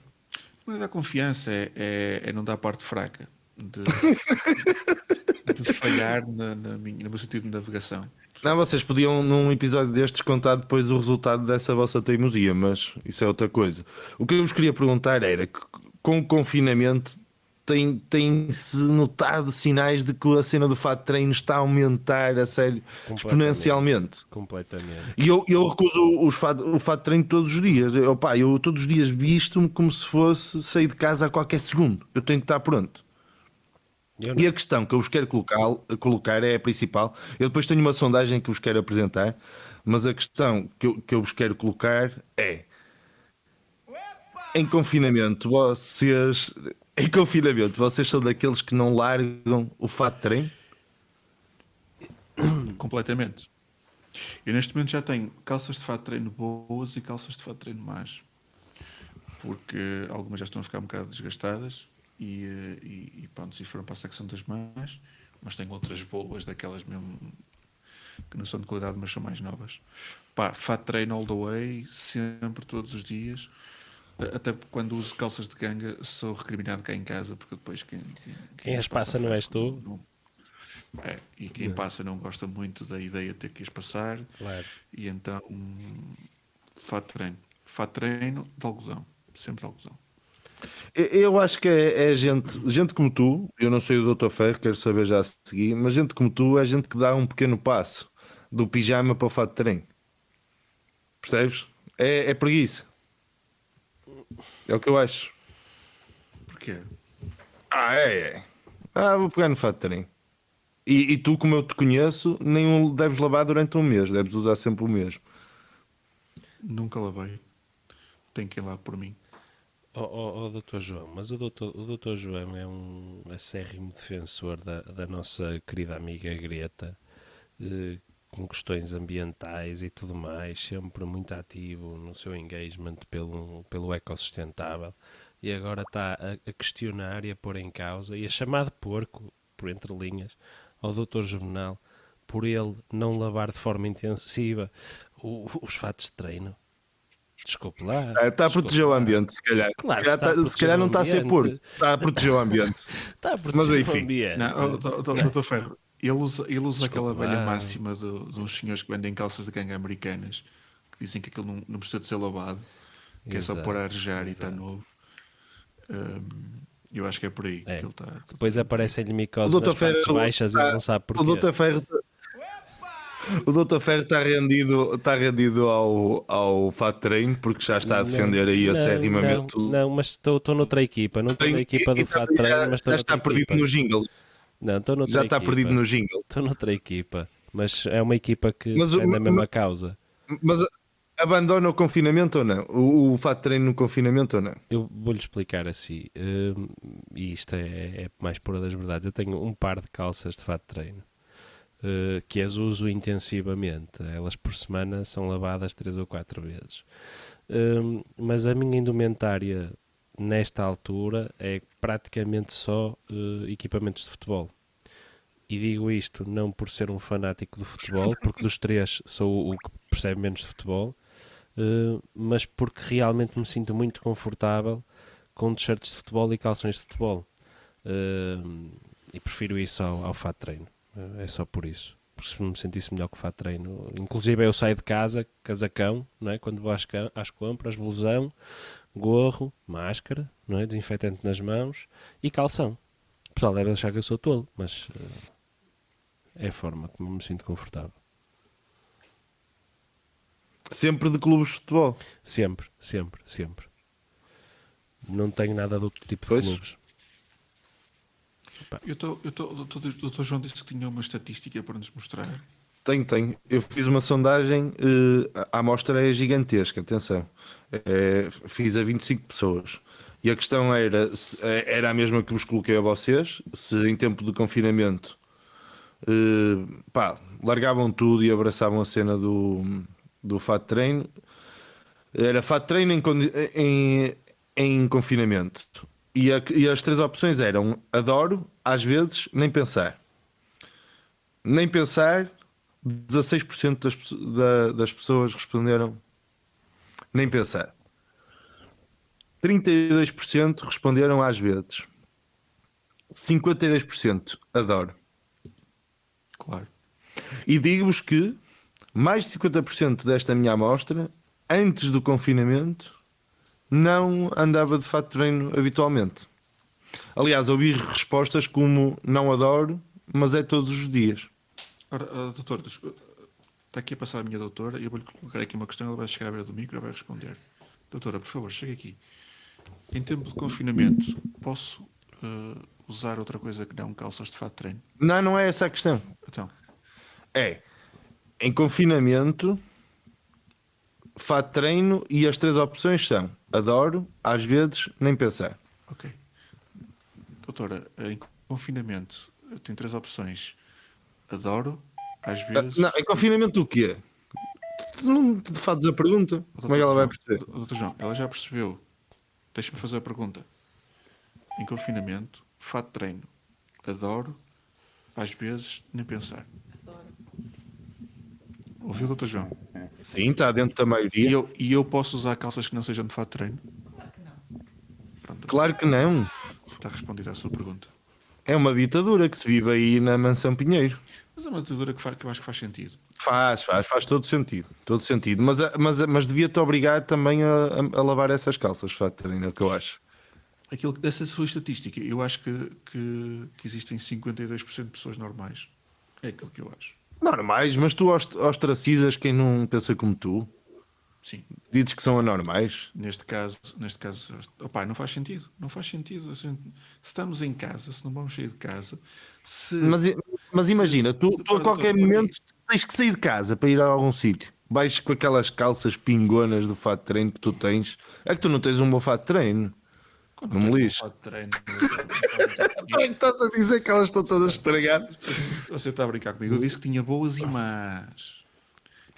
não é dar confiança, é, é, é não dar parte fraca. De, [LAUGHS] de falhar na, na minha, no meu sentido de navegação. Não, vocês podiam num episódio destes contar depois o resultado dessa vossa teimosia, mas isso é outra coisa. O que eu vos queria perguntar era que com o confinamento tem- tem-se notado sinais de que a cena do fato de treino está a aumentar a sério exponencialmente. Completamente. E eu, eu recuso os fato, o fato de treino todos os dias. Eu, pá, eu todos os dias visto-me como se fosse sair de casa a qualquer segundo. Eu tenho que estar pronto. E a questão que eu vos quero colocar, colocar é a principal. Eu depois tenho uma sondagem que vos quero apresentar, mas a questão que eu, que eu vos quero colocar é: em confinamento, vocês. Em confinamento, vocês são daqueles que não largam o fato de treino? Completamente. Eu neste momento já tenho calças de fato de treino boas e calças de fato de treino más. Porque algumas já estão a ficar um bocado desgastadas e, eh, e, e pronto, e foram para a secção das más, mas tenho outras boas, daquelas mesmo que não são de qualidade, mas são mais novas. Pá, fato treino all the way, sempre, todos os dias. Até quando uso calças de ganga sou recriminado cá em casa, porque depois quem, quem, Quem as passa não és tu. não- é, e quem passa não gosta muito da ideia de ter que as passar. Claro. E então, hum, fato de treino. Fato de treino de algodão. Sempre de algodão. Eu- acho que é, é gente, gente como tu, eu não sei o Dr. Ferro, quero saber já a seguir, mas gente como tu é gente que dá um pequeno passo do pijama para o fato de treino. Percebes? É, é preguiça. É o que eu acho. Porquê? Ah, é, é. Ah, vou pegar no fato de treino. E, e tu, como eu te conheço, nem o deves lavar durante um mês, deves usar sempre o mesmo. Nunca lavei. Tem que ir lá por mim. Ó oh, doutor João, mas o doutor, o doutor João é um acérrimo defensor da, da nossa querida amiga Greta, eh, com questões ambientais e tudo mais, sempre muito ativo no seu engagement pelo, pelo ecossustentável, e agora está a, a questionar e a pôr em causa, e a chamar de porco, por entre linhas, ao doutor Juvenal, por ele não lavar de forma intensiva o- os fatos de treino. Desculpe lá. Ah, está a proteger o lá. ambiente, se calhar. Claro se, calhar está tá- se calhar não está a ser o ambiente. está a proteger o ambiente. [LAUGHS] Está a proteger Mas, enfim. o ambiente. Não, oh, oh, oh. Ferro, ele usa, ele usa aquela Desculpa velha lá. máxima de, de uns senhores que vendem calças de ganga americanas que dizem que aquilo não, não precisa de ser lavado, que é só Exato, pôr a arejar e está novo. Hum, eu acho que é por aí É. que ele está. Depois aparecem-lhe O micoses Dr. nas partes Ferro baixas e tá- ele não sabe porquê. O Dr. Ferro o Dr. Ferro está rendido, está rendido ao, ao fato de treino porque já está a defender aí não, acerrimamente. Não, não, mas estou estou noutra equipa. Não estou na equipa do e Fat já, mas estou já está perdido equipa. no jingle. Não, Já está equipa. perdido no jingle. Estou noutra equipa. Mas é uma equipa que Mas o- defende a mesma causa. Mas abandona o confinamento ou não? O, o fato de treino no confinamento ou não? Eu vou-lhe explicar assim, hum, e isto é, é mais pura das verdades. Eu tenho um par de calças de fato de treino eh, que as uso intensivamente. Elas por semana são lavadas três ou quatro vezes. Hum, mas a minha indumentária nesta altura é praticamente só eh, equipamentos de futebol. E digo isto não por ser um fanático do futebol, porque dos três sou o que percebe menos de futebol, eh, mas porque realmente me sinto muito confortável com t-shirts de futebol e calções de futebol. Eh, e prefiro isso ao, ao fato de treino. É só por isso. Porque se me sentisse melhor que o fato de treino. Inclusive eu saio de casa, casacão, não é? quando vou às, às compras, blusão, gorro, máscara, não é? desinfetante nas mãos e calção. O pessoal deve achar que eu sou tolo, mas eh, é a forma como me sinto confortável. Sempre de clubes de futebol. Sempre, sempre, sempre. Não tenho nada de outro tipo de Pois. clubes. Eu tô, eu doutor- o doutor João disse que tinha uma estatística para nos mostrar. Tenho, tenho. Eu fiz uma sondagem, eh, a amostra é gigantesca, atenção. Eh, fiz a 25 pessoas. E a questão era, eh, era a mesma que vos coloquei a vocês, se em tempo de confinamento eh, pá, largavam tudo e abraçavam a cena do, do fato de treino. Era fato de treino em, em, em confinamento. E, a- e as três opções eram adoro, às vezes, nem pensar. Nem pensar, 16% das, da- das pessoas responderam nem pensar. 32% responderam às vezes. 52% adoro. Claro. E digo-vos que mais de 50% desta minha amostra, antes do confinamento, não andava de fato de treino habitualmente. Aliás, ouvi respostas como não adoro, mas é todos os dias. Ora, ah, doutor, está aqui a passar a minha doutora e eu vou-lhe colocar aqui uma questão. Ela vai chegar à beira do micro e vai responder. Doutora, por favor, chegue aqui. Em tempo de confinamento, posso ah, usar outra coisa que não calças de fato de treino? Não, não é essa a questão. Então, É em confinamento, fato de treino e as três opções são adoro, às vezes, nem pensar. ok. Doutora, em confinamento, tem três opções. Adoro, às vezes. Não, em confinamento o quê? Tu não te fazes a pergunta. Como é que ela vai perceber? Doutor João, ela já percebeu. Deixa-me fazer a pergunta. Em confinamento, fato de treino. Adoro, às vezes, nem pensar. Ouviu, doutor João? Sim, está dentro da E maioria. eu, e eu posso usar calças que não sejam de fato de treino? Pronto, Claro que não. está respondida a sua pergunta. É uma ditadura que se vive aí na Mansão Pinheiro. Mas é uma ditadura que, faz, que eu acho que faz sentido. Faz, faz, faz todo sentido. Todo sentido. Mas, mas, mas devia-te obrigar também a, a- lavar essas calças, treino, é o que eu acho. Aquilo, dessa sua estatística, eu acho que, que, que existem 52% de pessoas normais. É aquilo que eu acho. Normais, mas tu ost- ostracizas quem não pensa como tu. Sim. Dizes que são anormais. Neste caso, neste caso, opá, não faz sentido. Não faz sentido. Se estamos em casa, se não vamos sair de casa, se Mas, mas imagina, tu, tu a qualquer momento tens que sair de casa para ir a algum sítio. Vais com aquelas calças pingonas do fato de treino que tu tens. É que tu não tens um bom fato de treino. quando não me lixe. É que estás a dizer que elas estão todas estragadas. você está a brincar comigo. Eu disse que tinha boas e más.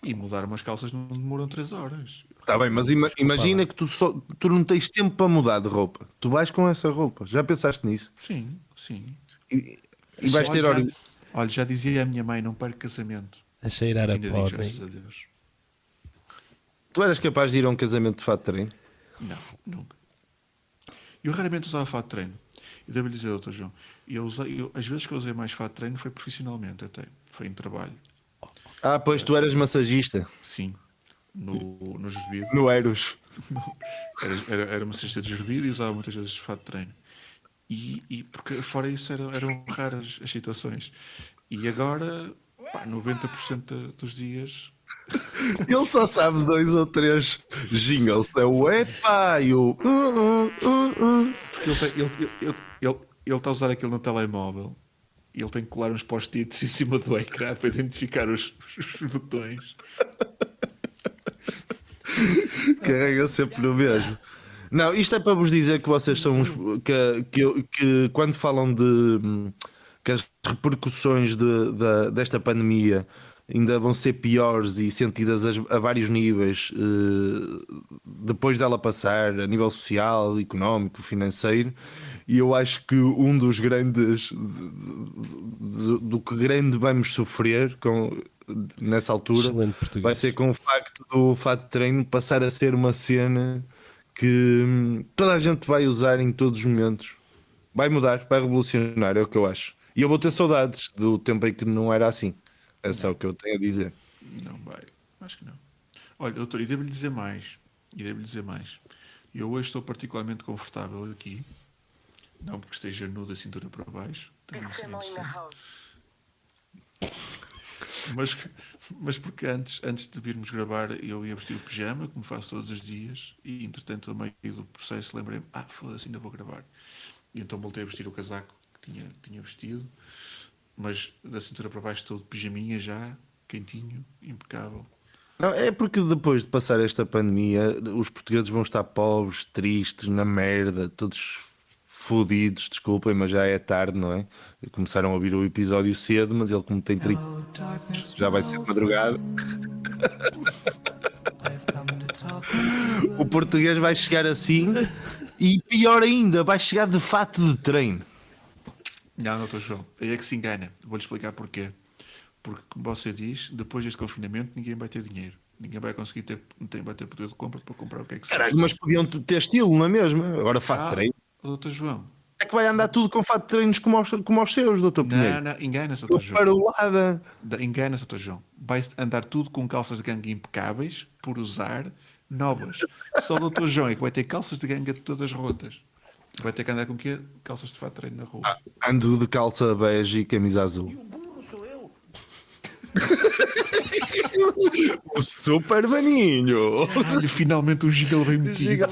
E mudar umas calças não demoram 3 horas. Está Tá bem, mas ima- imagina que tu, só, tu não tens tempo para mudar de roupa. Tu vais com essa roupa. Já pensaste nisso? Sim, sim. E, e vais Olha, ter já- hora. Olha, já dizia a minha mãe: não perca casamento. A cheirar a Ainda pó, graças a Deus. Tu eras capaz de ir a um casamento de fato de treino? Não, nunca. Eu raramente usava fato de treino. E devo lhe dizer, doutor João, eu usei, eu, as vezes que eu usei mais fato de treino foi profissionalmente até. Foi em trabalho. Ah, pois tu eras massagista Sim. No, no gerbido. no Eros. Era, era, era cesta de gerbido e usava muitas vezes fato de treino. E, e porque fora isso eram, eram raras as situações. E agora, pá, 90% dos dias [LAUGHS] Ele só sabe dois ou três jingles. É o epá e o. uh, uh, uh. Porque ele, tem- ele, ele, ele, ele, ele está a usar aquilo no telemóvel e ele tem que colar uns post-its em cima do ecrã para identificar os, os botões. Carrega sempre no mesmo. Não, isto é para vos dizer que vocês são uns. que, que, que quando falam de. que as repercussões de, da- desta pandemia ainda vão ser piores e sentidas as- a, vários níveis eh, depois dela passar, a nível social, económico, financeiro. E eu acho que um dos grandes de- de- de- do que grande vamos sofrer com, nessa altura vai ser com o facto do fato de treino passar a ser uma cena que hum, toda a gente vai usar em todos os momentos. Vai mudar, vai revolucionar, é o que eu acho. E eu vou ter saudades do tempo em que não era assim. É só o que eu tenho a dizer. Não vai. Acho que não. Olha, doutor, e devo-lhe dizer mais. E devo-lhe dizer mais. Eu hoje estou particularmente confortável aqui. Não porque esteja nu da cintura para baixo. Também. Mas, mas porque antes, antes de virmos gravar eu ia vestir o pijama, como faço todos os dias, e entretanto, a meio do processo, lembrei-me: ah, foda-se, ainda vou gravar. E então voltei a vestir o casaco que tinha, que tinha vestido, mas da cintura para baixo todo de pijaminha já, quentinho, impecável. Não, é porque depois de passar esta pandemia, os portugueses vão estar pobres, tristes, na merda, todos fodidos, desculpem, mas já é tarde, não é? Começaram a ouvir o episódio cedo, mas ele, como tem 30, já vai ser de madrugada. O português vai chegar assim e pior ainda, vai chegar de fato de treino. Não, doutor João, aí é que se engana. Vou-lhe explicar porquê. Porque, como você diz, depois deste confinamento ninguém vai ter dinheiro. Ninguém vai conseguir ter, não tem, vai ter poder de compra para comprar o que é que seja. Caralho, mas podiam ter estilo, não é mesmo? Agora fato de Ah, treino. doutor João, É que vai andar tudo com fato de treinos como aos, como aos seus, doutor não, Pinheiro. não, engana-se, doutor João. para o lado. Da- Engana-se, doutor João. Vai andar tudo com calças de ganga impecáveis, por usar, novas. Só o doutor João é que vai ter calças de ganga todas rotas. Vai ter que andar com o quê? Calças de fato treino na rua. Ando de calça bege e camisa azul. [LAUGHS] o super maninho. Caralho, finalmente um gigal bem metido. Então,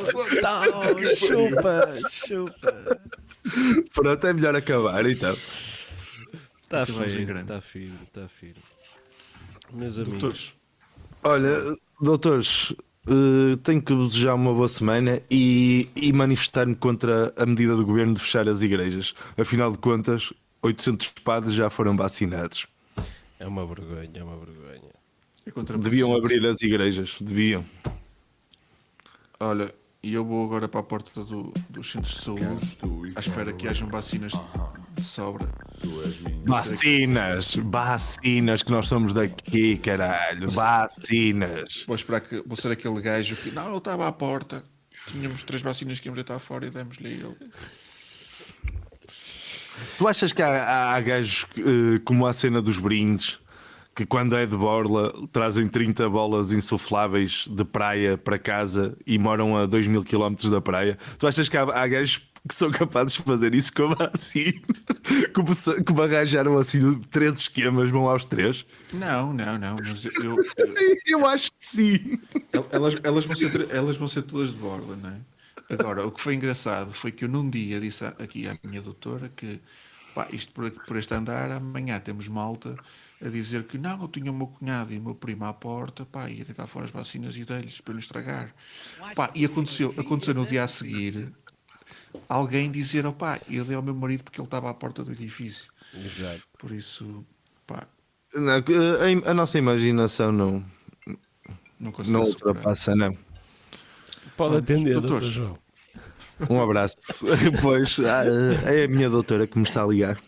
chupa, chupa. Pronto, é melhor acabar então. Está firme, está firme, está firme. Meus amigos, Doutores, Olha, doutores, eh, tenho que vos desejar uma boa semana e, e manifestar-me contra a medida do governo de fechar as igrejas. Afinal de contas, 800 padres já foram vacinados. é uma vergonha, é uma vergonha. é Deviam abrir as igrejas, deviam. Olha, e eu vou agora para a porta do, dos centros de saúde à espera que hajam vacinas de sobra. Vacinas, vacinas, que nós somos daqui, caralho. Vacinas. Vou esperar que vou ser aquele gajo que. Não, ele estava à porta. Tínhamos três vacinas que íamos deitar fora e demos-lhe ele. Tu achas que há, há gajos eh, como a cena dos brindes que quando é de borla trazem 30 bolas insufláveis de praia para casa e moram a 2 mil quilómetros da praia? Tu achas que há, há gajos que são capazes de fazer isso como [LAUGHS] assim? Como, se- como arranjaram assim três esquemas, vão aos três? Não, não, não. Mas eu, eu- [LAUGHS] Eu acho que sim. elas, elas, vão ser, elas vão ser todas de borla, não é? Agora, o que foi engraçado foi que eu num dia disse aqui à minha doutora que pá, isto por, por este andar, amanhã temos malta a dizer que não, eu tinha o meu cunhado e o meu primo à porta, pá, ia deitar fora as vacinas e dei-lhes para não estragar. Pá, e aconteceu, aconteceu no dia a seguir alguém dizer, opá, eu dei ao meu marido porque ele estava à porta do edifício. Exato. Por isso, pá, Não, a, a nossa imaginação não, não consigo não ultrapassa, não. Pode atender, doutor. João. Um abraço. [LAUGHS] pois ah, é a minha doutora que me está a ligar.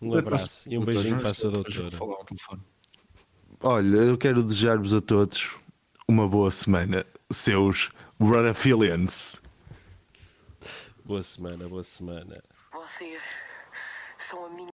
Um abraço e um Doutor, beijinho para a sua doutora. Olha, eu quero desejar-vos a todos uma boa semana, seus Rudafilians. Boa semana, boa semana. Vocês são a minha.